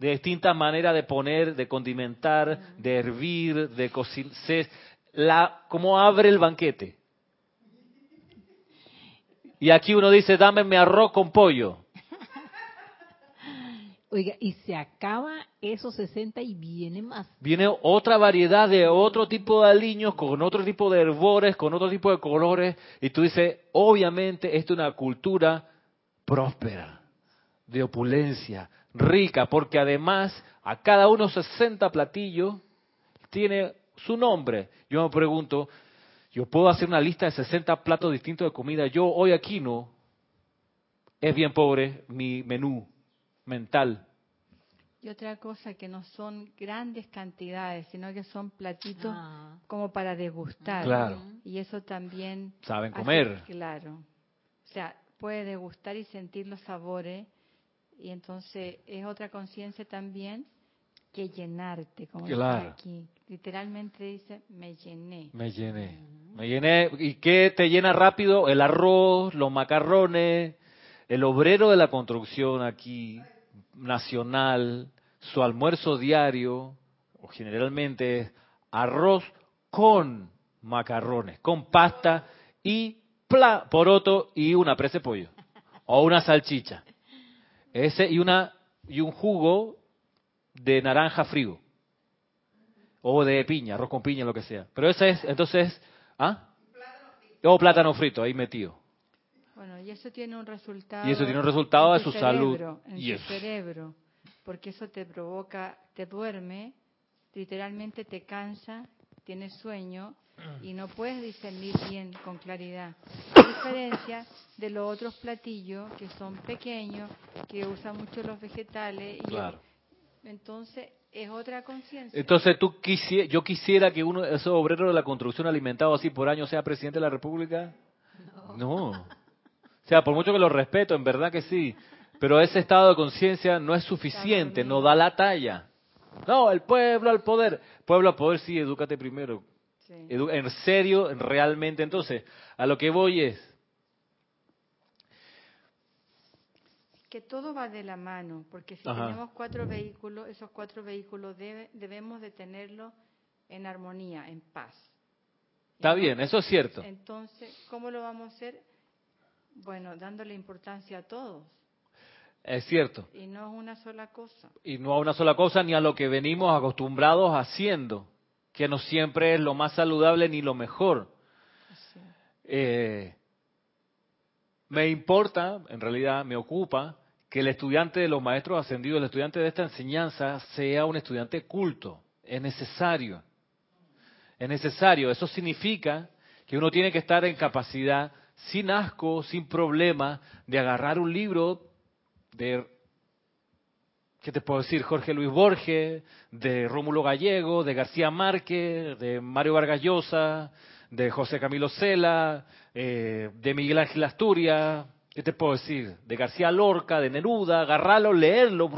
de distintas maneras de poner, de condimentar, de hervir, de cocinar la, cómo abre el banquete. Y aquí uno dice, dame mi arroz con pollo. Oiga, y se acaba esos 60 y viene más. Viene otra variedad de otro tipo de aliños, con otro tipo de herbores, con otro tipo de colores. Y tú dices, obviamente, esto es una cultura próspera, de opulencia, rica, porque además a cada uno 60 platillos tiene su nombre. Yo me pregunto, yo puedo hacer una lista de 60 platos distintos de comida. Yo hoy aquí no. Es bien pobre mi menú mental. Y otra cosa que no son grandes cantidades, sino que son platitos ah. como para degustar. Claro. Y eso también... Saben comer. claro. O sea, puede degustar y sentir los sabores. Y entonces es otra conciencia también que llenarte, como claro. aquí. Literalmente dice, me llené. Me llené. Me llené. ¿Y qué te llena rápido? El arroz, los macarrones, el obrero de la construcción aquí, nacional, su almuerzo diario, o generalmente es arroz con macarrones, con pasta y pla, poroto y una presa de pollo. O una salchicha. Ese y una y un jugo de naranja frío. O de piña, arroz con piña, lo que sea. Pero ese es, entonces, ¿ah? O plátano frito, ahí metido. Bueno, y eso tiene un resultado. Y eso tiene un resultado de su salud. En su cerebro. Porque eso te provoca, te duerme, literalmente te cansa, tienes sueño y no puedes discernir bien con claridad. A diferencia de los otros platillos que son pequeños, que usan mucho los vegetales y claro. Entonces, es otra conciencia. Entonces, tú yo quisiera que uno de esos obreros de la construcción alimentado así por año sea presidente de la República. No. O sea, por mucho que lo respeto, en verdad que sí. Pero ese estado de conciencia no es suficiente, no da la talla. No, el pueblo al poder. Pueblo al poder, sí, edúcate primero. en serio, realmente. Entonces, a lo que voy es, que todo va de la mano, porque si tenemos cuatro vehículos, esos cuatro vehículos debemos de tenerlos en armonía, en paz. Está bien, eso es cierto. Entonces, ¿cómo lo vamos a hacer? Bueno, dándole importancia a todos. Es cierto. Y no a una sola cosa. Y no a una sola cosa ni a lo que venimos acostumbrados haciendo, que no siempre es lo más saludable ni lo mejor. Eh, me importa, en realidad me ocupa, que el estudiante de los maestros ascendidos, el estudiante de esta enseñanza, sea un estudiante culto. Es necesario. Es necesario. Eso significa que uno tiene que estar en capacidad, sin asco, sin problema, de agarrar un libro de, ¿qué te puedo decir? Jorge Luis Borges, de Rómulo Gallego, de García Márquez, de Mario Vargas Llosa, de José Camilo Cela, eh, de Miguel Ángel Asturias, ¿qué te puedo decir? De García Lorca, de Neruda, agarrarlo, leerlo,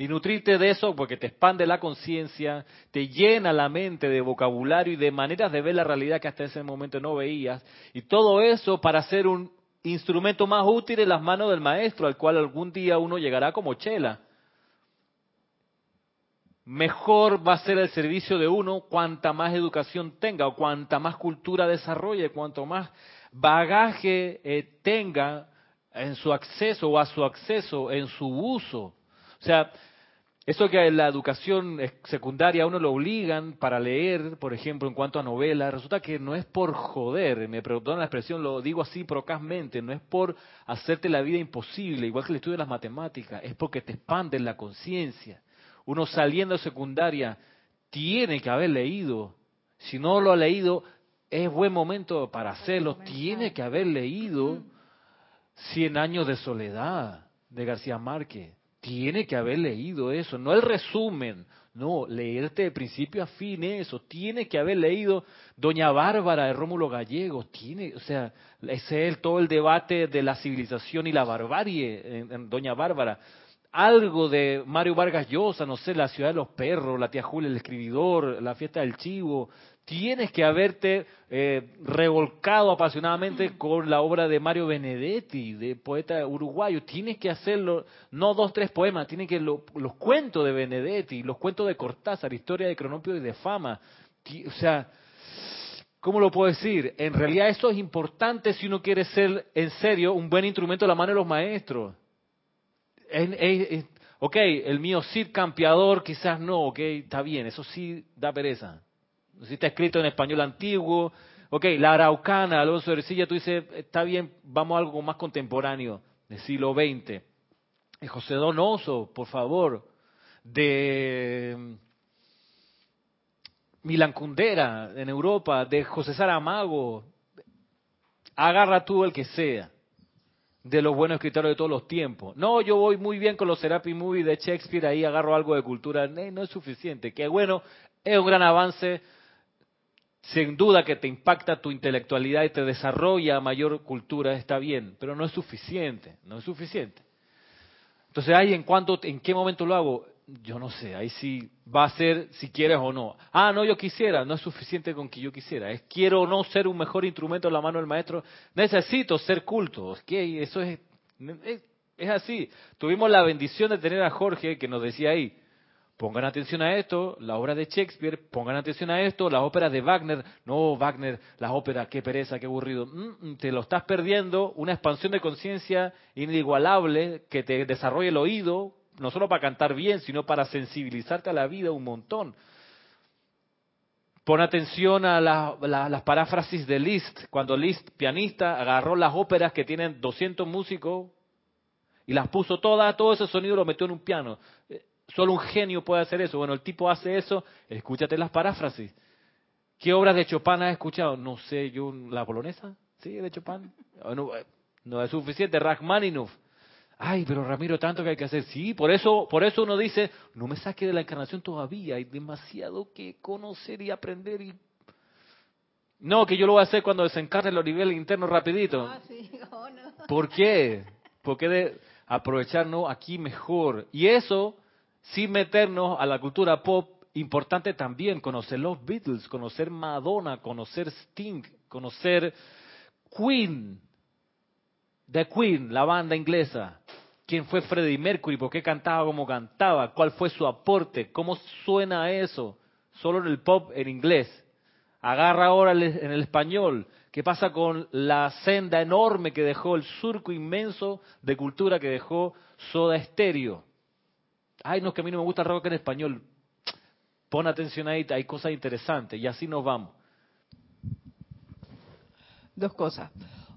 y nutrirte de eso porque te expande la conciencia, te llena la mente de vocabulario y de maneras de ver la realidad que hasta ese momento no veías. Y todo eso para ser un instrumento más útil en las manos del maestro, al cual algún día uno llegará como chela. Mejor va a ser el servicio de uno cuanta más educación tenga o cuanta más cultura desarrolle, cuanto más bagaje eh, tenga en su acceso o a su acceso, en su uso. O sea, eso que en la educación secundaria a uno lo obligan para leer, por ejemplo, en cuanto a novelas, resulta que no es por joder, me preguntaron la expresión, lo digo así procazmente, no es por hacerte la vida imposible, igual que el estudio de las matemáticas, es porque te expanden la conciencia. Uno saliendo de secundaria tiene que haber leído, si no lo ha leído, es buen momento para hacerlo, tiene que haber leído Cien años de soledad de García Márquez. Tiene que haber leído eso, no el resumen, no, leerte de principio a fin eso, tiene que haber leído Doña Bárbara de Rómulo Gallego, tiene, o sea, ese es todo el debate de la civilización y la barbarie en, Doña Bárbara. Algo de Mario Vargas Llosa, no sé, La ciudad de los perros, La tía Julia, el escribidor, La fiesta del chivo, tienes que haberte eh, revolcado apasionadamente con la obra de Mario Benedetti, de poeta uruguayo. Tienes que hacerlo, no dos, tres poemas, tienes que los cuentos de Benedetti, los cuentos de Cortázar, historia de Cronopio y de Fama. O sea, ¿cómo lo puedo decir? En realidad eso es importante si uno quiere ser en serio un buen instrumento de la mano de los maestros. ok, el mío Cid campeador quizás no, ok, está bien, eso sí da pereza si está escrito en español antiguo. Ok, la Araucana, Alonso de Ercilla, tú dices, está bien, vamos a algo más contemporáneo, del siglo XX. José Donoso, por favor, de mm, Milan Kundera en Europa, de José Saramago. Agarra tú el que sea de los buenos escritores de todos los tiempos. No, yo voy muy bien con los Serapi Movie de Shakespeare, ahí agarro algo de cultura. no es suficiente. Que bueno, es un gran avance, sin duda que te impacta tu intelectualidad y te desarrolla mayor cultura, está bien, pero no es suficiente, no es suficiente. Entonces, ahí en cuánto, en qué momento lo hago, yo no sé, ahí sí va a ser si quieres o no. Ah, no, yo quisiera, no es suficiente con que yo quisiera, es quiero o no ser un mejor instrumento en la mano del maestro, necesito ser culto, es que eso es, es, es así. Tuvimos la bendición de tener a Jorge que nos decía ahí, Pongan atención a esto, la obra de Shakespeare, pongan atención a esto, la ópera de Wagner, no Wagner, la ópera, qué pereza, qué aburrido. Mm, te lo estás perdiendo, una expansión de conciencia inigualable que te desarrolle el oído, no solo para cantar bien, sino para sensibilizarte a la vida un montón. Pon atención a las paráfrasis de Liszt, cuando Liszt, pianista, agarró las óperas que tienen 200 músicos y las puso todas, todo ese sonido lo metió en un piano. Solo un genio puede hacer eso. Bueno, el tipo hace eso, escúchate las paráfrasis. ¿Qué obras de Chopin has escuchado? No sé, yo, la polonesa, sí, de Chopin. No, no es suficiente, Rachmaninoff. Ay, pero Ramiro, tanto que hay que hacer. Sí, por eso, por eso uno dice, no me saque de la encarnación todavía, hay demasiado que conocer y aprender y no, que yo lo voy a hacer cuando desencarne los niveles internos rapidito. Ah, sí. Oh, no. ¿Por qué? Porque de aprovechar no aquí mejor. Y eso sin meternos a la cultura pop, importante también conocer los Beatles, conocer Madonna, conocer Sting, conocer Queen, The Queen, la banda inglesa. ¿Quién fue Freddie Mercury? ¿Por qué cantaba como cantaba? ¿Cuál fue su aporte? ¿Cómo suena eso? Solo en el pop en inglés. Agarra ahora en el español. ¿Qué pasa con la senda enorme que dejó, el surco inmenso de cultura que dejó Soda Stereo? Ay, no, que a mí no me gusta el rock en español. Pon atención ahí, hay cosas interesantes y así nos vamos. Dos cosas.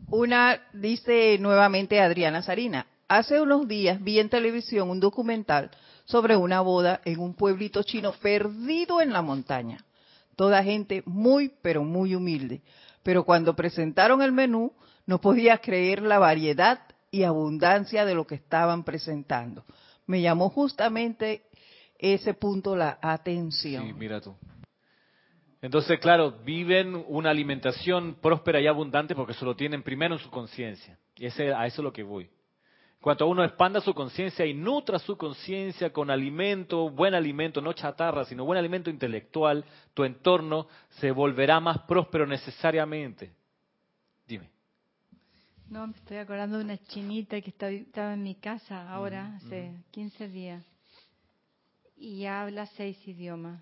Una dice nuevamente Adriana Sarina. Hace unos días vi en televisión un documental sobre una boda en un pueblito chino perdido en la montaña. Toda gente muy, pero muy humilde. Pero cuando presentaron el menú, No podía creer la variedad y abundancia de lo que estaban presentando. Me llamó justamente ese punto la atención. Sí, mira tú. Entonces, claro, viven una alimentación próspera y abundante porque se lo tienen primero en su conciencia. Y ese, a eso es lo que voy. Cuanto uno expanda su conciencia y nutra su conciencia con alimento, buen alimento, no chatarra, sino buen alimento intelectual, tu entorno se volverá más próspero necesariamente. No, me estoy acordando de una chinita que estaba en mi casa ahora, hace 15 días, y habla seis idiomas.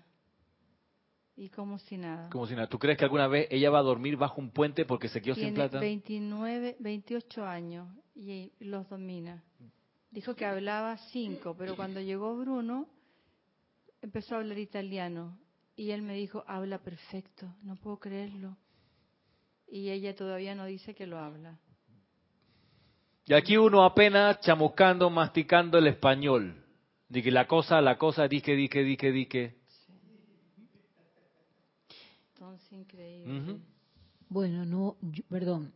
Y como si nada. Como si nada. ¿Tú crees que alguna vez ella va a dormir bajo un puente porque se quedó sin plata? 29, 28 años y los domina. Dijo que hablaba cinco, pero cuando llegó Bruno empezó a hablar italiano y él me dijo, habla perfecto, no puedo creerlo. Y ella todavía no dice que lo habla. Y aquí uno apenas chamuscando, masticando el español. que la cosa, la cosa, dique, dique, dique, dique. Entonces, increíble. Bueno, no, perdón.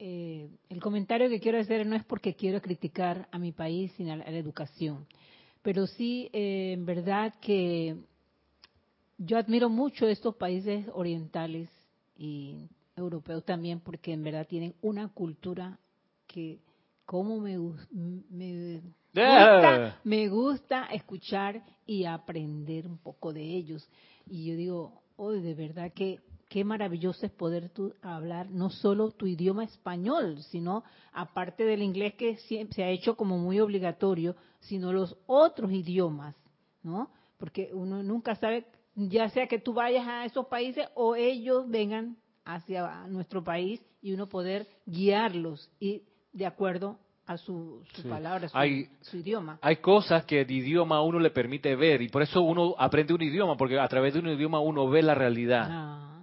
Eh, el comentario que quiero hacer no es porque quiero criticar a mi país, sino a la, educación. Pero sí, eh, en verdad que yo admiro mucho estos países orientales y europeos también, porque en verdad tienen una cultura que cómo me, me, gusta, me gusta escuchar y aprender un poco de ellos. Y yo digo, oh, de verdad que qué maravilloso es poder tú hablar no solo tu idioma español, sino aparte del inglés que se ha hecho como muy obligatorio, sino los otros idiomas, ¿no? Porque uno nunca sabe, ya sea que tú vayas a esos países o ellos vengan hacia nuestro país y uno poder guiarlos y de acuerdo a su, palabra, su, idioma. Hay cosas que el idioma a uno le permite ver y por eso uno aprende un idioma, porque a través de un idioma uno ve la realidad. Ah.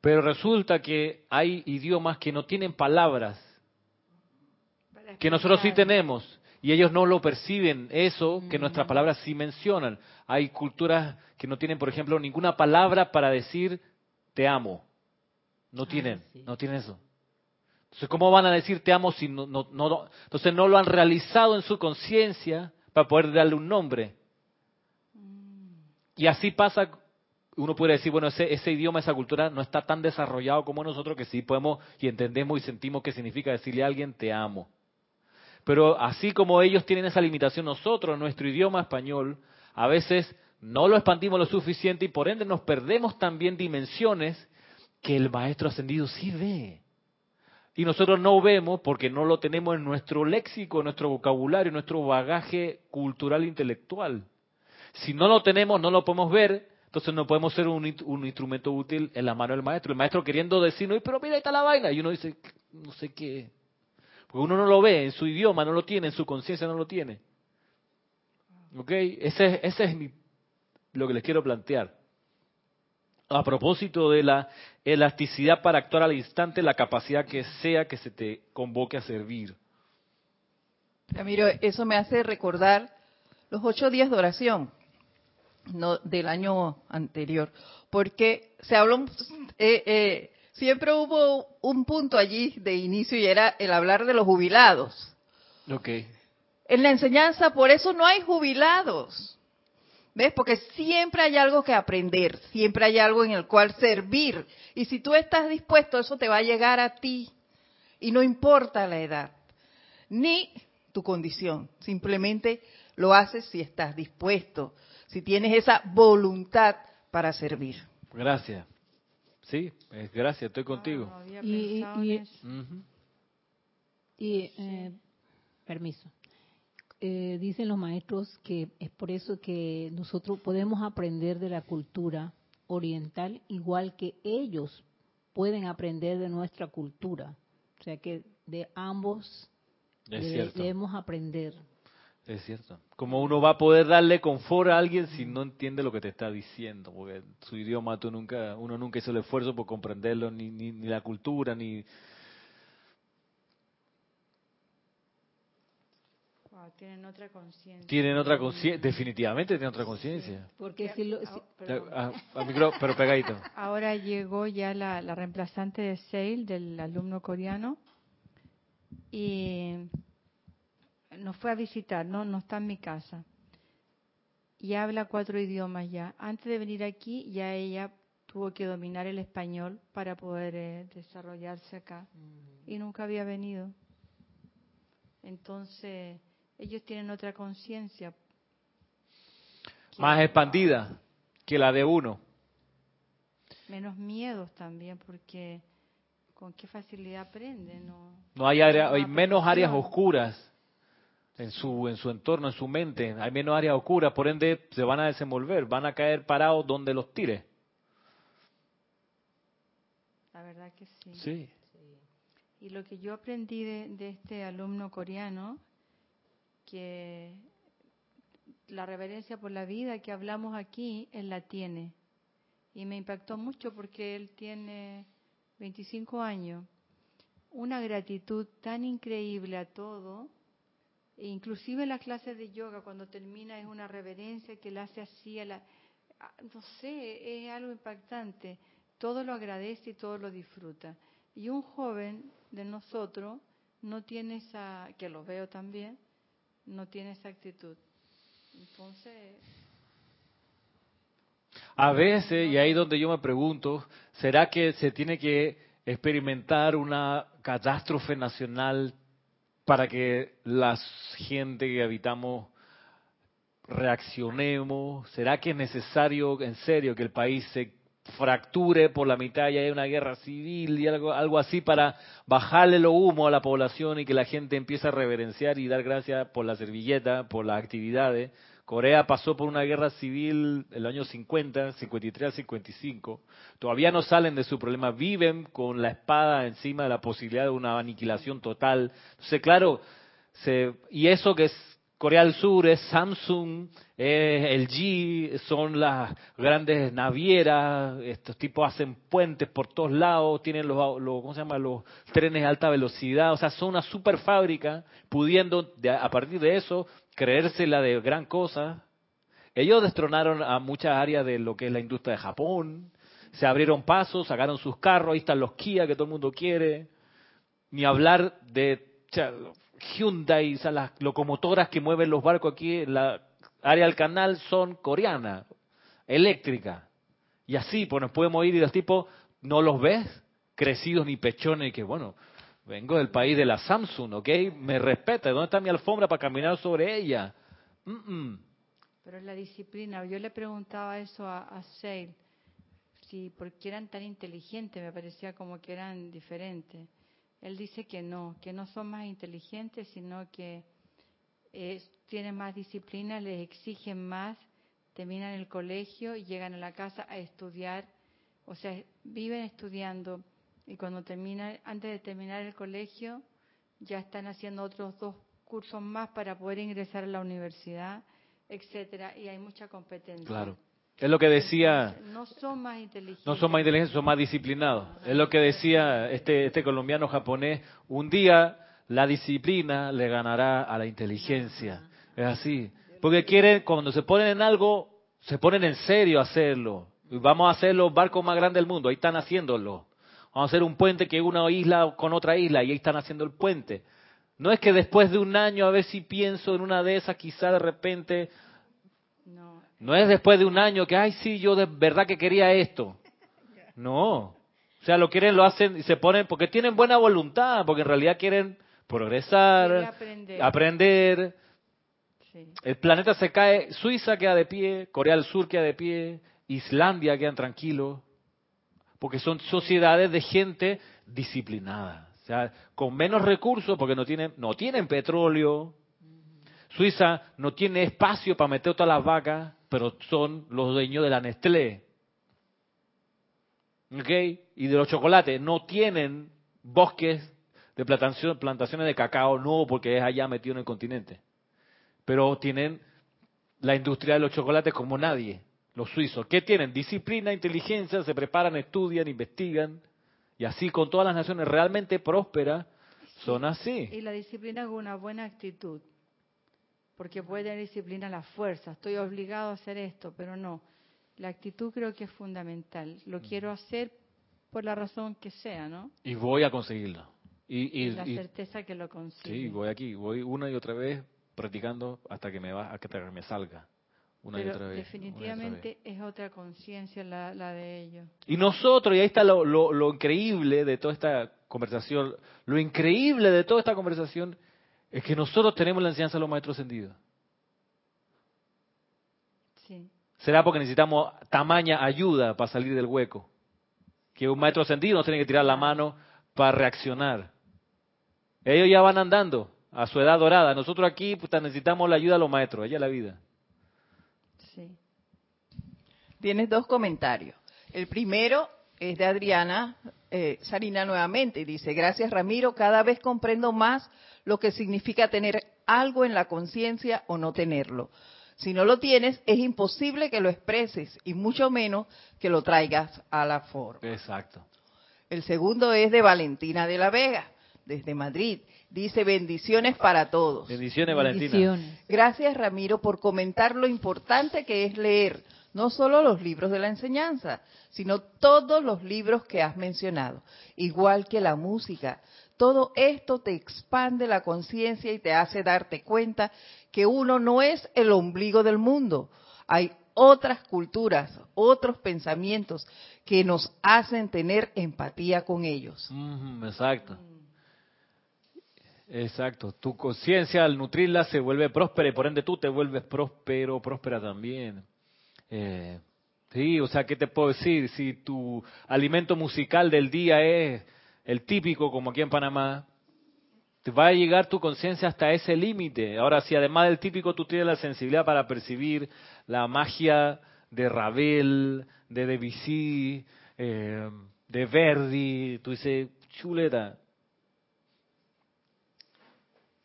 Pero resulta que hay idiomas que no tienen palabras, que nosotros sí tenemos, y ellos no lo perciben, eso que nuestras palabras sí mencionan. Hay culturas que no tienen, por ejemplo, ninguna palabra para decir te amo. No ah, tienen, no tienen eso. Entonces, ¿cómo van a decir te amo si no, entonces no lo han realizado en su conciencia para poder darle un nombre? Y así pasa, uno puede decir, bueno, ese, ese idioma, esa cultura no está tan desarrollado como nosotros que sí podemos y entendemos y sentimos qué significa decirle a alguien te amo. Pero así como ellos tienen esa limitación, nosotros, nuestro idioma español, a veces no lo expandimos lo suficiente y por ende nos perdemos también dimensiones que el maestro ascendido sí ve. Y nosotros no vemos porque no lo tenemos en nuestro léxico, en nuestro vocabulario, en nuestro bagaje cultural intelectual. Si no lo tenemos, no lo podemos ver, entonces no podemos ser un, instrumento útil en la mano del maestro. El maestro queriendo decirnos, pero mira, ahí está la vaina. Y uno dice, no sé qué. Porque uno no lo ve en su idioma, no lo tiene, en su conciencia no lo tiene. ¿Ok? Ese, ese es mi, lo que les quiero plantear a propósito de la elasticidad para actuar al instante, la capacidad que sea que se te convoque a servir. Ramiro, eso me hace recordar los ocho días de oración no, del año anterior, porque se habló, eh, eh, siempre hubo un punto allí de inicio y era el hablar de los jubilados. Okay. En la enseñanza, por eso no hay jubilados. ¿Ves? Porque siempre hay algo que aprender, siempre hay algo en el cual servir. Y si tú estás dispuesto, eso te va a llegar a ti. Y no importa la edad, ni tu condición. Simplemente lo haces si estás dispuesto, si tienes esa voluntad para servir. Gracias. Sí, gracias, estoy contigo. y, eh, permiso. Eh, dicen los maestros que es por eso que nosotros podemos aprender de la cultura oriental igual que ellos pueden aprender de nuestra cultura. O sea que de ambos debemos aprender. Es cierto. Como uno va a poder darle confort a alguien si no entiende lo que te está diciendo, porque su idioma tú nunca, uno nunca hizo el esfuerzo por comprenderlo, ni, ni, ni la cultura, ni Tienen otra conciencia. Tienen otra conciencia, definitivamente tienen otra conciencia. Porque Ya, si lo, ah, si-. Ah, a micro- pero pegadito. Ahora llegó ya la, la reemplazante de Seil, del alumno coreano, y nos fue a visitar, no, no está en mi casa. Y habla cuatro idiomas ya. Antes de venir aquí, ya ella tuvo que dominar el español para poder eh, desarrollarse acá. Y nunca había venido. Entonces, ellos tienen otra conciencia. Más expandida que la de uno. menos miedos también, porque con qué facilidad aprenden. ¿no? No hay área, hay menos áreas oscuras en su en su entorno, en su mente. Hay menos áreas oscuras, por ende se van a desenvolver, van a caer parados donde los tire. La verdad que sí. Sí. Y lo que yo aprendí de, de este alumno coreano, que la reverencia por la vida que hablamos aquí, él la tiene. Y me impactó mucho porque él tiene 25 años. Una gratitud tan increíble a todo. E inclusive las clases de yoga, cuando termina, es una reverencia que le hace así a la... No sé, es algo impactante. Todo lo agradece y todo lo disfruta. Y un joven de nosotros no tiene esa, que lo veo también, no tiene esa actitud. Entonces, A veces, y ahí donde yo me pregunto, ¿será que se tiene que experimentar una catástrofe nacional para que la gente que habitamos reaccionemos? ¿Será que es necesario, en serio, que el país se fracture por la mitad y haya una guerra civil y algo, algo así para bajarle lo humo a la población y que la gente empiece a reverenciar y dar gracias por la servilleta, por las actividades? Corea pasó por una guerra civil el año 50, 53 al 55. Todavía no salen de su problema, viven con la espada encima de la posibilidad de una aniquilación total. Entonces, claro, se, y eso que es Corea del Sur, es Samsung, es LG, son las grandes navieras, estos tipos hacen puentes por todos lados, tienen los, ¿cómo se llama? los trenes de alta velocidad, o sea, son una super fábrica, pudiendo a partir de eso creérsela de gran cosa. Ellos destronaron a muchas áreas de lo que es la industria de Japón, se abrieron pasos, sacaron sus carros, ahí están los Kia que todo el mundo quiere, ni hablar de Hyundai, sea, las locomotoras que mueven los barcos aquí en la área del canal son coreanas, eléctricas. Y así, pues nos podemos ir y los tipos, ¿no los ves? Crecidos ni pechones, y que bueno, vengo del país de la Samsung, ¿ok? Me respeta, ¿dónde está mi alfombra para caminar sobre ella? Mm, pero es la disciplina. Yo le preguntaba eso a, a Seil, si por qué eran tan inteligentes, me parecía como que eran diferentes. Él dice que no, que no son más inteligentes, sino que eh, tienen más disciplina, les exigen más, terminan el colegio y llegan a la casa a estudiar, o sea, viven estudiando y cuando terminan, antes de terminar el colegio, ya están haciendo otros dos cursos más para poder ingresar a la universidad, etcétera, y hay mucha competencia. Claro. Es lo que decía, no son más inteligentes. no son más inteligentes, son más disciplinados. Es lo que decía este, este colombiano japonés, un día la disciplina le ganará a la inteligencia. Es así. Porque quieren, cuando se ponen en algo, se ponen en serio a hacerlo. Vamos a hacer los barcos más grandes del mundo, ahí están haciéndolo. Vamos a hacer un puente que una isla con otra isla y ahí están haciendo el puente. No es que después de un año a ver si pienso en una de esas, quizá de repente No, no es después de un año que, ay, sí, yo de verdad que quería esto. No. O sea, lo quieren, lo hacen y se ponen, porque tienen buena voluntad, porque en realidad quieren progresar, aprender. aprender. sí. El planeta se cae, Suiza queda de pie, Corea del Sur queda de pie, Islandia quedan tranquilos, porque son sociedades de gente disciplinada. O sea, con menos recursos, porque no tienen, no tienen petróleo. Suiza no tiene espacio para meter todas las vacas, pero son los dueños de la Nestlé. ¿Ok? Y de los chocolates, no tienen bosques de plantaciones de cacao, no, porque es allá metido en el continente. Pero tienen la industria de los chocolates como nadie, los suizos. ¿Qué tienen? Disciplina, inteligencia, se preparan, estudian, investigan. Y así con todas las naciones realmente prósperas, son así. Y la disciplina con una buena actitud. Porque puede tener disciplina a la fuerza, estoy obligado a hacer esto, pero no. La actitud creo que es fundamental. Lo quiero hacer por la razón que sea, ¿no? Y voy a conseguirlo. Y, y, la y- certeza que lo consigue. sí, voy aquí, voy una y otra vez practicando hasta que me va, hasta que me salga. Una y pero otra vez. y otra vez. definitivamente es otra conciencia la, la de ellos. Y nosotros, y ahí está lo, lo, lo increíble de toda esta conversación, lo increíble de toda esta conversación es que nosotros tenemos la enseñanza de los maestros ascendidos. Sí. ¿Será porque necesitamos tamaña ayuda para salir del hueco? Que un maestro ascendido nos tiene que tirar la mano para reaccionar. Ellos ya van andando a su edad dorada. Nosotros aquí puta, necesitamos la ayuda de los maestros, allá la vida. Sí. Tienes dos comentarios. El primero es de Adriana eh, Sarina nuevamente. y Dice, gracias Ramiro, cada vez comprendo más lo que significa tener algo en la conciencia o no tenerlo. Si no lo tienes, es imposible que lo expreses y mucho menos que lo traigas a la forma. Exacto. El segundo es de Valentina de la Vega, desde Madrid. Dice, bendiciones para todos. Bendiciones, Valentina. Bendiciones. Gracias, Ramiro, por comentar lo importante que es leer no solo los libros de la enseñanza, sino todos los libros que has mencionado, igual que la música. Todo esto te expande la conciencia y te hace darte cuenta que uno no es el ombligo del mundo. Hay otras culturas, otros pensamientos que nos hacen tener empatía con ellos. Exacto. Exacto. Tu conciencia al nutrirla se vuelve próspera y por ende tú te vuelves próspero, próspera también. Eh, sí, o sea, ¿qué te puedo decir? Si tu alimento musical del día es el típico, como aquí en Panamá, te va a llegar tu conciencia hasta ese límite. Ahora, si además del típico tú tienes la sensibilidad para percibir la magia de Ravel, de Debussy, eh, de Verdi, tú dices, chuleta,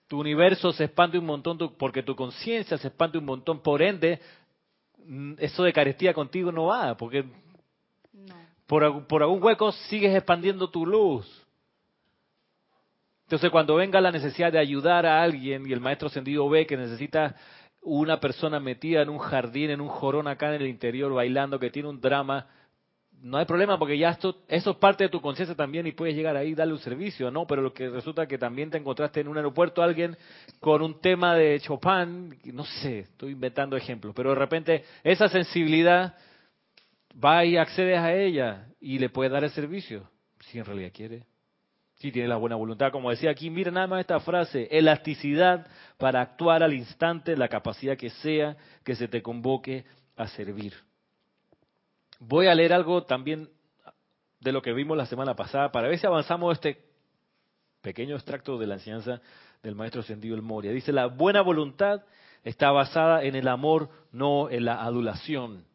tu universo se expande un montón porque tu conciencia se expande un montón, por ende, mm, eso de carestía contigo no va, porque. Por, por algún hueco sigues expandiendo tu luz. Entonces, cuando venga la necesidad de ayudar a alguien y el maestro ascendido ve que necesita una persona metida en un jardín, en un jorón acá en el interior, bailando, que tiene un drama, no hay problema porque ya esto, eso es parte de tu conciencia también y puedes llegar ahí y darle un servicio, ¿no? Pero lo que resulta que también te encontraste en un aeropuerto alguien con un tema de Chopin, no sé, estoy inventando ejemplos, pero de repente esa sensibilidad va y accedes a ella y le puedes dar el servicio, si en realidad quiere. Si tiene la buena voluntad, como decía aquí, mira nada más esta frase, elasticidad para actuar al instante, la capacidad que sea que se te convoque a servir. Voy a leer algo también de lo que vimos la semana pasada para ver si avanzamos este pequeño extracto de la enseñanza del maestro Ascendido El Moria. Dice, la buena voluntad está basada en el amor, no en la adulación.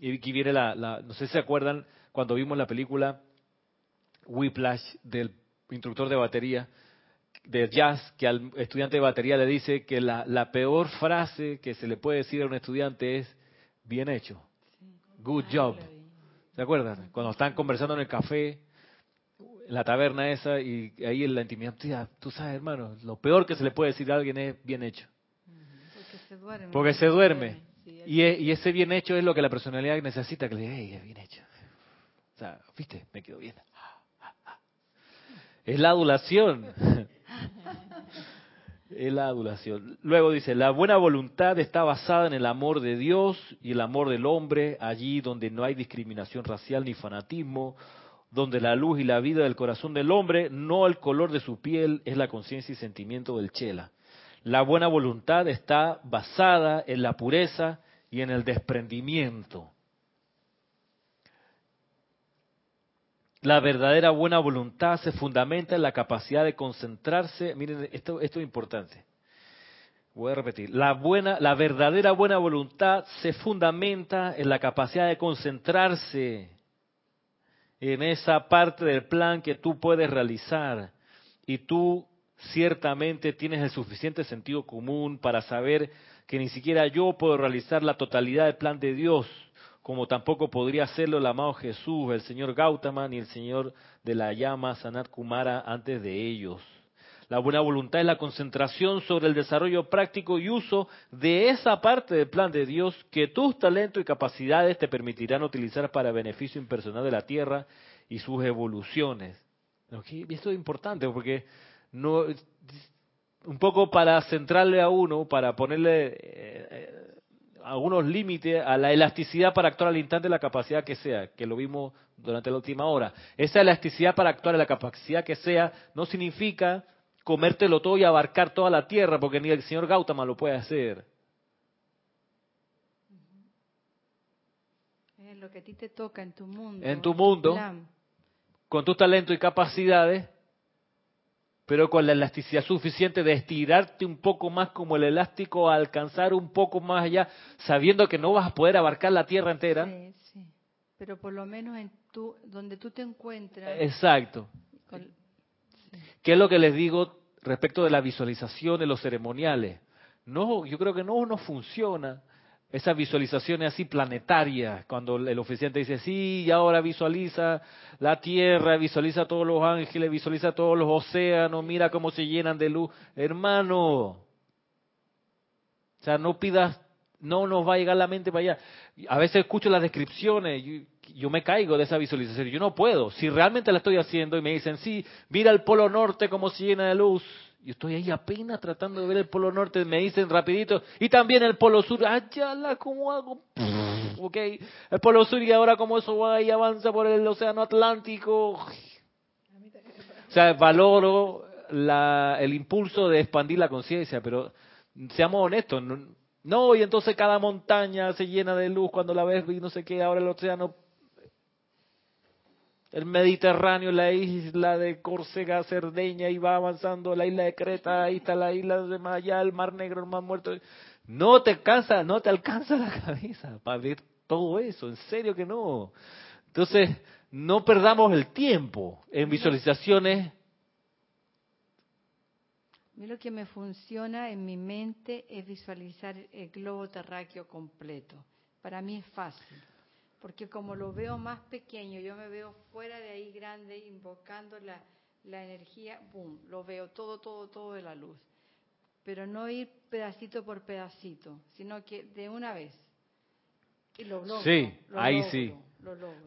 Y aquí viene la, la- no sé si se acuerdan cuando vimos la película Whiplash del instructor de batería, de jazz, que al estudiante de batería le dice que la, la peor frase que se le puede decir a un estudiante es, bien hecho, good job. ¿Se acuerdan? Cuando están conversando en el café, en la taberna esa, y ahí en la intimidad, tú sabes, hermano, lo peor que se le puede decir a alguien es bien hecho. Porque se duerme. Porque se duerme. Y, e- y ese bien hecho es lo que la personalidad necesita, que le diga, hey, es bien hecho. O sea, viste, me quedó bien. Es la adulación. Es la adulación. Luego dice, la buena voluntad está basada en el amor de Dios y el amor del hombre, allí donde no hay discriminación racial ni fanatismo, donde la luz y la vida del corazón del hombre, no el color de su piel, es la conciencia y sentimiento del chela. La buena voluntad está basada en la pureza y en el desprendimiento. La verdadera buena voluntad se fundamenta en la capacidad de concentrarse. Miren, esto, es importante. Voy a repetir. La buena, la verdadera buena voluntad se fundamenta en la capacidad de concentrarse en esa parte del plan que tú puedes realizar. Y tú ciertamente tienes el suficiente sentido común para saber que ni siquiera yo puedo realizar la totalidad del plan de Dios, como tampoco podría hacerlo el amado Jesús, el señor Gautama, ni el señor de la llama Sanat Kumara antes de ellos. La buena voluntad es la concentración sobre el desarrollo práctico y uso de esa parte del plan de Dios que tus talentos y capacidades te permitirán utilizar para beneficio impersonal de la Tierra y sus evoluciones. Esto es importante porque no un poco para centrarle a uno, para ponerle eh, eh, algunos límites a la elasticidad para actuar al instante la capacidad que sea, que lo vimos durante la última hora. Esa elasticidad para actuar a la capacidad que sea no significa comértelo todo y abarcar toda la tierra, porque ni el señor Gautama lo puede hacer. Es lo que a ti te toca en tu mundo. En tu mundo, con tus talentos y capacidades, pero con la elasticidad suficiente de estirarte un poco más como el elástico, a alcanzar un poco más allá, sabiendo que no vas a poder abarcar la tierra entera. Sí, sí. Pero por lo menos en tu, donde tú te encuentras. Exacto. ¿Qué es lo que les digo respecto de la visualización de los ceremoniales? No, yo creo que no, no funciona esas visualizaciones así planetarias, cuando el oficiante dice, sí, y ahora visualiza la tierra, visualiza todos los ángeles, visualiza todos los océanos, mira cómo se llenan de luz. Hermano, o sea, no pidas, no nos va a llegar la mente para allá. A veces escucho las descripciones, yo, yo me caigo de esa visualización, yo no puedo. Si realmente la estoy haciendo y me dicen, sí, mira el polo norte cómo se llena de luz, yo estoy ahí apenas tratando de ver el polo norte, me dicen rapidito, y también el polo sur, la ¿cómo hago? ok, el polo sur y ahora como eso va y avanza por el océano Atlántico. O sea, valoro la, el impulso de expandir la conciencia, pero seamos honestos, no, no, y entonces cada montaña se llena de luz cuando la ves y no sé qué, ahora el océano el Mediterráneo, la isla de Córcega, Cerdeña, y va avanzando, la isla de Creta, ahí está la isla de Maya, el Mar Negro, el Mar Muerto. No te alcanza, no te alcanza la cabeza para ver todo eso, en serio que no. Entonces, no perdamos el tiempo en visualizaciones. A mí lo que me funciona en mi mente es visualizar el globo terráqueo completo. Para mí es fácil porque como lo veo más pequeño, yo me veo fuera de ahí grande, invocando la, la energía, boom, lo veo todo, todo, todo de la luz. Pero no ir pedacito por pedacito, sino que de una vez. Y lo logro. Sí, ahí sí.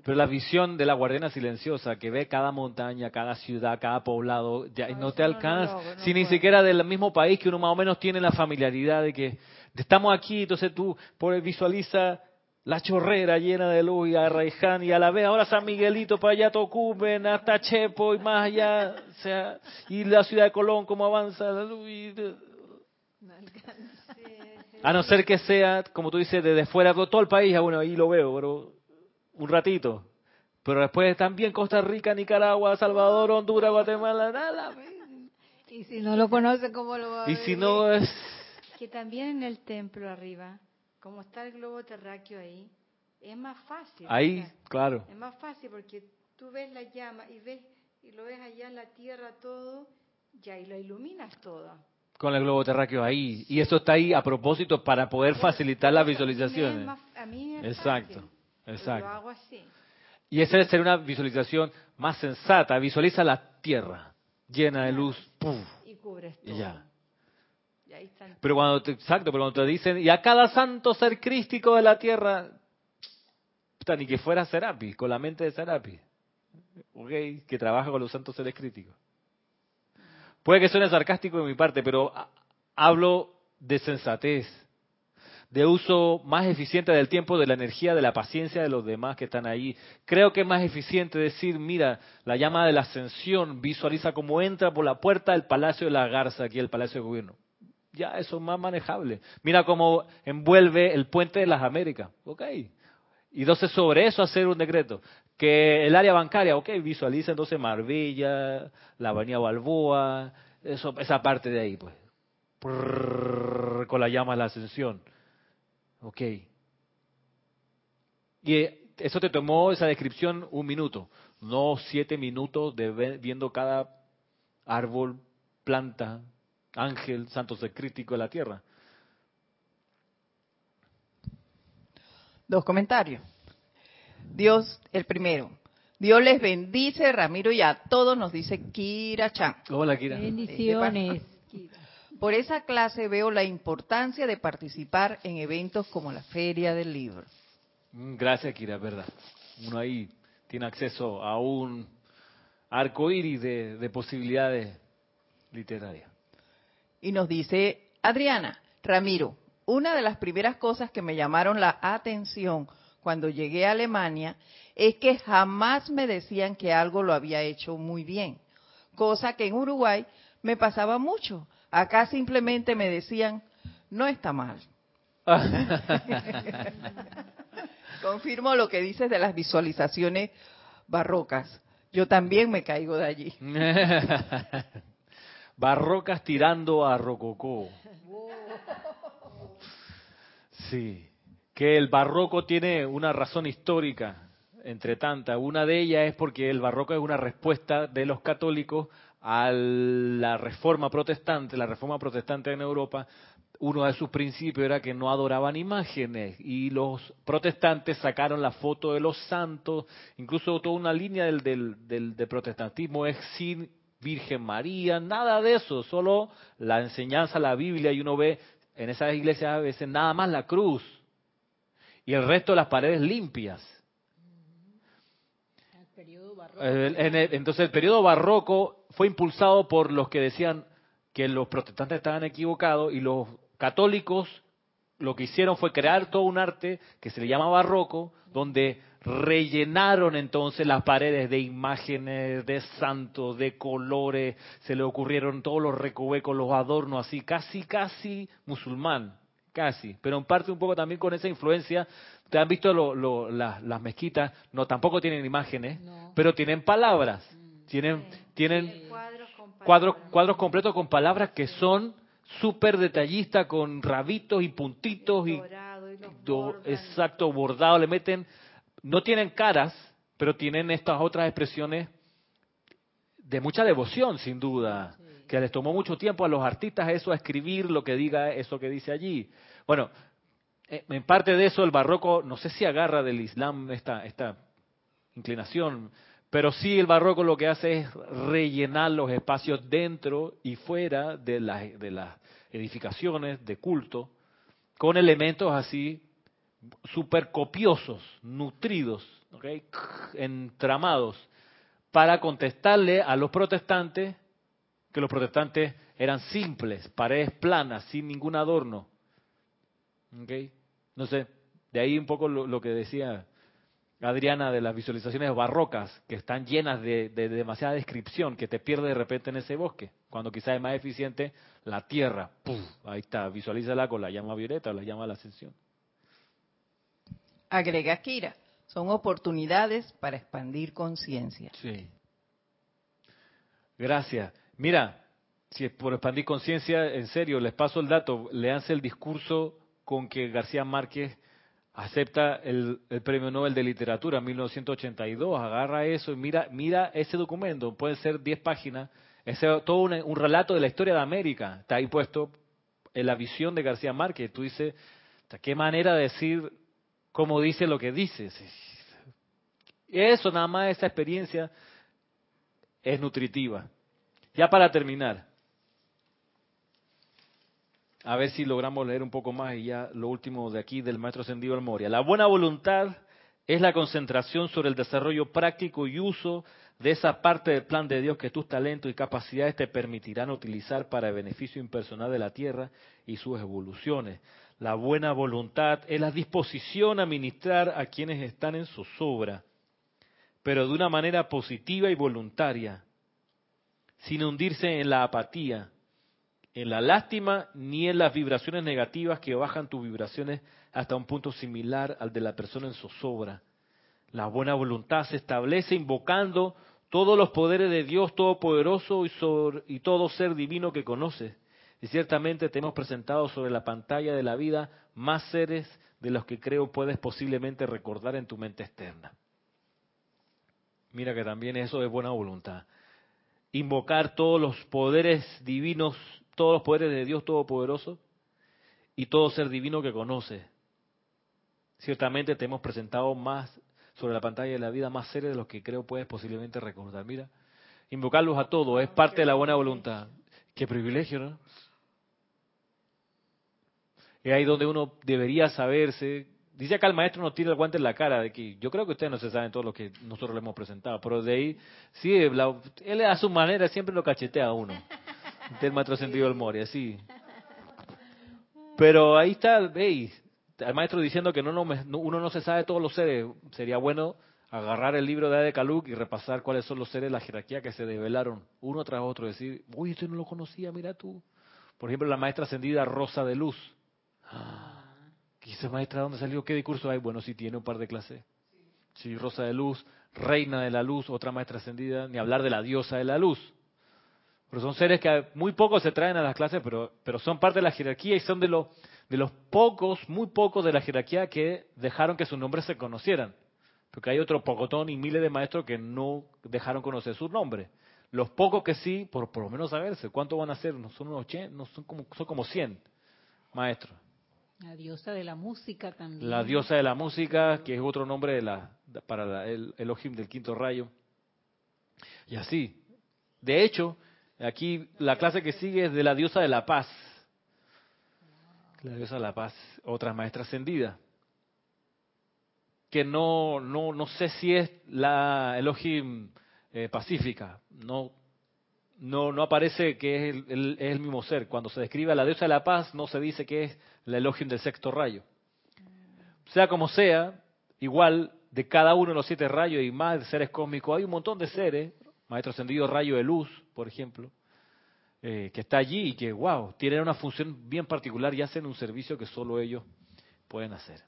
Pero la visión de la guardiana silenciosa que ve cada montaña, cada ciudad, cada poblado, ya no, te alcanza. si ni siquiera del mismo país que uno más o menos tiene la familiaridad de que estamos aquí, entonces tú visualiza la chorrera llena de luz y a Raiján y a la vez ahora San Miguelito para allá Tocumen hasta Chepo y más allá o sea y la ciudad de Colón cómo avanza la luz a no ser que sea como tú dices desde fuera todo el país bueno ahí lo veo pero un ratito. Pero después también Costa Rica Nicaragua Salvador Honduras Guatemala nada y si no lo conoce cómo lo va a y si no es que también en el templo arriba como está el globo terráqueo ahí, es más fácil. Ahí, claro. Es más fácil porque tú ves la llama y ves y lo ves allá en la tierra todo, ya y lo iluminas todo. Con el globo terráqueo ahí. Y eso está ahí a propósito para poder facilitar las visualizaciones. A mí es exacto, fácil, exacto. Lo hago así. Y esa debe ser una visualización más sensata. Visualiza la tierra llena de luz. Y cubres todo. Y ya. Pero cuando te, exacto, pero cuando te dicen, y a cada santo ser crístico de la tierra, ni que fuera Serapi, con la mente de Serapi, okay, que trabaja con los santos seres críticos. Puede que suene sarcástico de mi parte, pero hablo de sensatez, de uso más eficiente del tiempo, de la energía, de la paciencia de los demás que están ahí. Creo que es más eficiente decir, mira, la llama de la ascensión visualiza cómo entra por la puerta del Palacio de la Garza, aquí el Palacio de Gobierno ya eso es más manejable. Mira cómo envuelve el puente de las Américas. Ok. Y entonces sobre eso hacer un decreto. Que el área bancaria, ok, visualiza entonces Marbella, la Avenida Balboa, eso, esa parte de ahí, pues. con la llama de la ascensión. Ok. Y eso te tomó esa descripción un minuto, no siete minutos de viendo cada árbol, planta, ángel, santo ser crítico de la tierra. Dos comentarios. Dios, el primero. Dios les bendice, Ramiro, y a todos nos dice Kira Chan. Hola, Kira. Bendiciones. Por esa clase veo la importancia de participar en eventos como la Feria del Libro. Mm, Gracias, Kira, es verdad. Uno ahí tiene acceso a un arco iris de, de posibilidades literarias. Y nos dice Adriana, Ramiro, una de las primeras cosas que me llamaron la atención cuando llegué a Alemania es que jamás me decían que algo lo había hecho muy bien, cosa que en Uruguay me pasaba mucho. Acá simplemente me decían, no está mal. Confirmo lo que dices de las visualizaciones barrocas. Yo también me caigo de allí. Barrocas tirando a rococó. Sí, que el barroco tiene una razón histórica, entre tantas. Una de ellas es porque el barroco es una respuesta de los católicos a la reforma protestante. La reforma protestante en Europa, uno de sus principios era que no adoraban imágenes y los protestantes sacaron la foto de los santos, incluso toda una línea del, del, del, protestantismo es sin Virgen María, nada de eso, solo la enseñanza, la Biblia, y uno ve en esas iglesias a veces nada más la cruz y el resto de las paredes limpias. El- en el- entonces el periodo barroco fue impulsado por los que decían que los protestantes estaban equivocados y los católicos lo que hicieron fue crear todo un arte que se le llama barroco, donde rellenaron entonces las paredes de imágenes, de santos, de colores, se le ocurrieron todos los recovecos, los adornos así, casi, casi musulmán, casi, pero en parte un poco también con esa influencia. ¿Te han visto lo- lo- las- las mezquitas? No, tampoco tienen imágenes, No. pero tienen palabras, tienen, tienen Cuadros cuadros, cuadros completos con palabras que son súper detallistas, con rabitos y puntitos y Dorado y los do- bordan. exacto, bordado, le meten, no tienen caras, pero tienen estas otras expresiones de mucha devoción, sin duda, que les tomó mucho tiempo a los artistas eso, a escribir lo que diga eso que dice allí. Bueno, eh, en parte de eso el barroco, no sé si agarra del Islam esta, esta inclinación, pero sí el barroco lo que hace es rellenar los espacios dentro y fuera de las, de las edificaciones de culto con elementos así super copiosos, nutridos, ¿ok? entramados, para contestarle a los protestantes que los protestantes eran simples, paredes planas, sin ningún adorno. No sé, de ahí un poco lo, que decía Adriana de las visualizaciones barrocas, que están llenas de, de demasiada descripción, que te pierde de repente en ese bosque, cuando quizás es más eficiente la tierra. Ahí está, visualízala con la llama violeta o la llama de la ascensión. Agrega Kira, son oportunidades para expandir conciencia. Sí. Gracias. Mira, si es por expandir conciencia, en serio, les paso el dato, leanse el discurso con que García Márquez acepta el, Premio Nobel de Literatura en 1982, agarra eso y mira, mira ese documento, puede ser 10 páginas, es todo un, un relato de la historia de América, está ahí puesto en la visión de García Márquez, tú dices, qué manera de decir cómo dice lo que dice. Eso nada más, esa experiencia es nutritiva. Ya para terminar, a ver si logramos leer un poco más y ya lo último de aquí del maestro Ascendido al Moria. La buena voluntad es la concentración sobre el desarrollo práctico y uso de esa parte del plan de Dios que tus talentos y capacidades te permitirán utilizar para el beneficio impersonal de la tierra y sus evoluciones. La buena voluntad es la disposición a ministrar a quienes están en zozobra, pero de una manera positiva y voluntaria, sin hundirse en la apatía, en la lástima ni en las vibraciones negativas que bajan tus vibraciones hasta un punto similar al de la persona en zozobra. La buena voluntad se establece invocando todos los poderes de Dios Todopoderoso y, y todo ser divino que conoces. Y ciertamente te hemos presentado sobre la pantalla de la vida más seres de los que creo puedes posiblemente recordar en tu mente externa. Mira que también eso es buena voluntad. Invocar todos los poderes divinos, todos los poderes de Dios Todopoderoso y todo ser divino que conoce. Ciertamente te hemos presentado más sobre la pantalla de la vida más seria de los que creo puedes posiblemente recordar. Mira, invocarlos a todos es parte de la buena voluntad. Qué privilegio, ¿no? Es ahí donde uno debería saberse. Dice acá el maestro nos tira el guante en la cara de que yo creo que ustedes no se saben todo lo que nosotros le hemos presentado, pero de ahí, sí, él a su manera siempre lo cachetea a uno. Del maestro sentido del Mori, así. Pero ahí está, veis, el maestro diciendo que no, no, uno no se sabe todos los seres. Sería bueno agarrar el libro de Ade y repasar cuáles son los seres de la jerarquía que se develaron uno tras otro. Decir, uy, esto no lo conocía, mira tú. Por ejemplo, la maestra ascendida Rosa de Luz. ¿Qué dice maestra? ¿Dónde salió? ¿Qué discurso hay? Bueno, sí tiene un par de clases. Sí, Rosa de Luz, Reina de la Luz, otra maestra ascendida, ni hablar de la diosa de la luz. Pero son seres que muy pocos se traen a las clases, pero, pero son parte de la jerarquía y son de, los de los pocos, muy pocos de la jerarquía que dejaron que sus nombres se conocieran. Porque hay otro pocotón y miles de maestros que no dejaron conocer su nombre. Los pocos que sí, por, por lo menos saberse, ¿cuántos van a ser? No son unos 80, no son como, son como 100 maestros. La diosa de la música también. La diosa de la música, que es otro nombre de la, para el Elohim del quinto rayo. Y así. De hecho, Aquí la clase que sigue es de la diosa de la paz. La diosa de la paz, otra maestra ascendida. Que no, no, no sé si es la Elohim eh, pacífica. No, no, no aparece que es el, es el, mismo ser. Cuando se describe a la diosa de la paz, no se dice que es la Elohim del sexto rayo. Sea como sea, igual de cada uno de los siete rayos y más de seres cósmicos, hay un montón de seres maestro ascendido rayo de luz, por ejemplo, eh, que está allí y que, wow, tienen una función bien particular y hacen un servicio que solo ellos pueden hacer.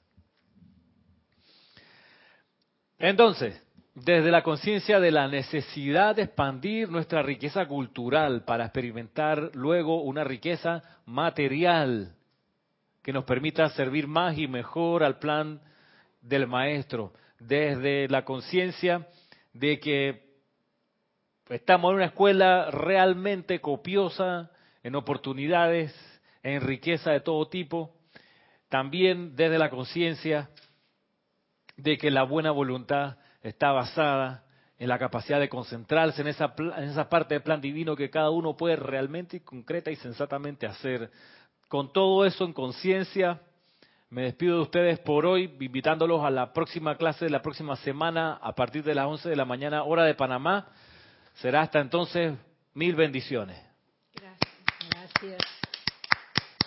Entonces, desde la conciencia de la necesidad de expandir nuestra riqueza cultural para experimentar luego una riqueza material que nos permita servir más y mejor al plan del maestro, desde la conciencia de que Estamos en una escuela realmente copiosa en oportunidades, en riqueza de todo tipo, también desde la conciencia de que la buena voluntad está basada en la capacidad de concentrarse en esa, en esa parte del plan divino que cada uno puede realmente, concreta y sensatamente hacer. Con todo eso en conciencia, me despido de ustedes por hoy, invitándolos a la próxima clase de la próxima semana a partir de las 11 de la mañana, hora de Panamá. Será hasta entonces mil bendiciones.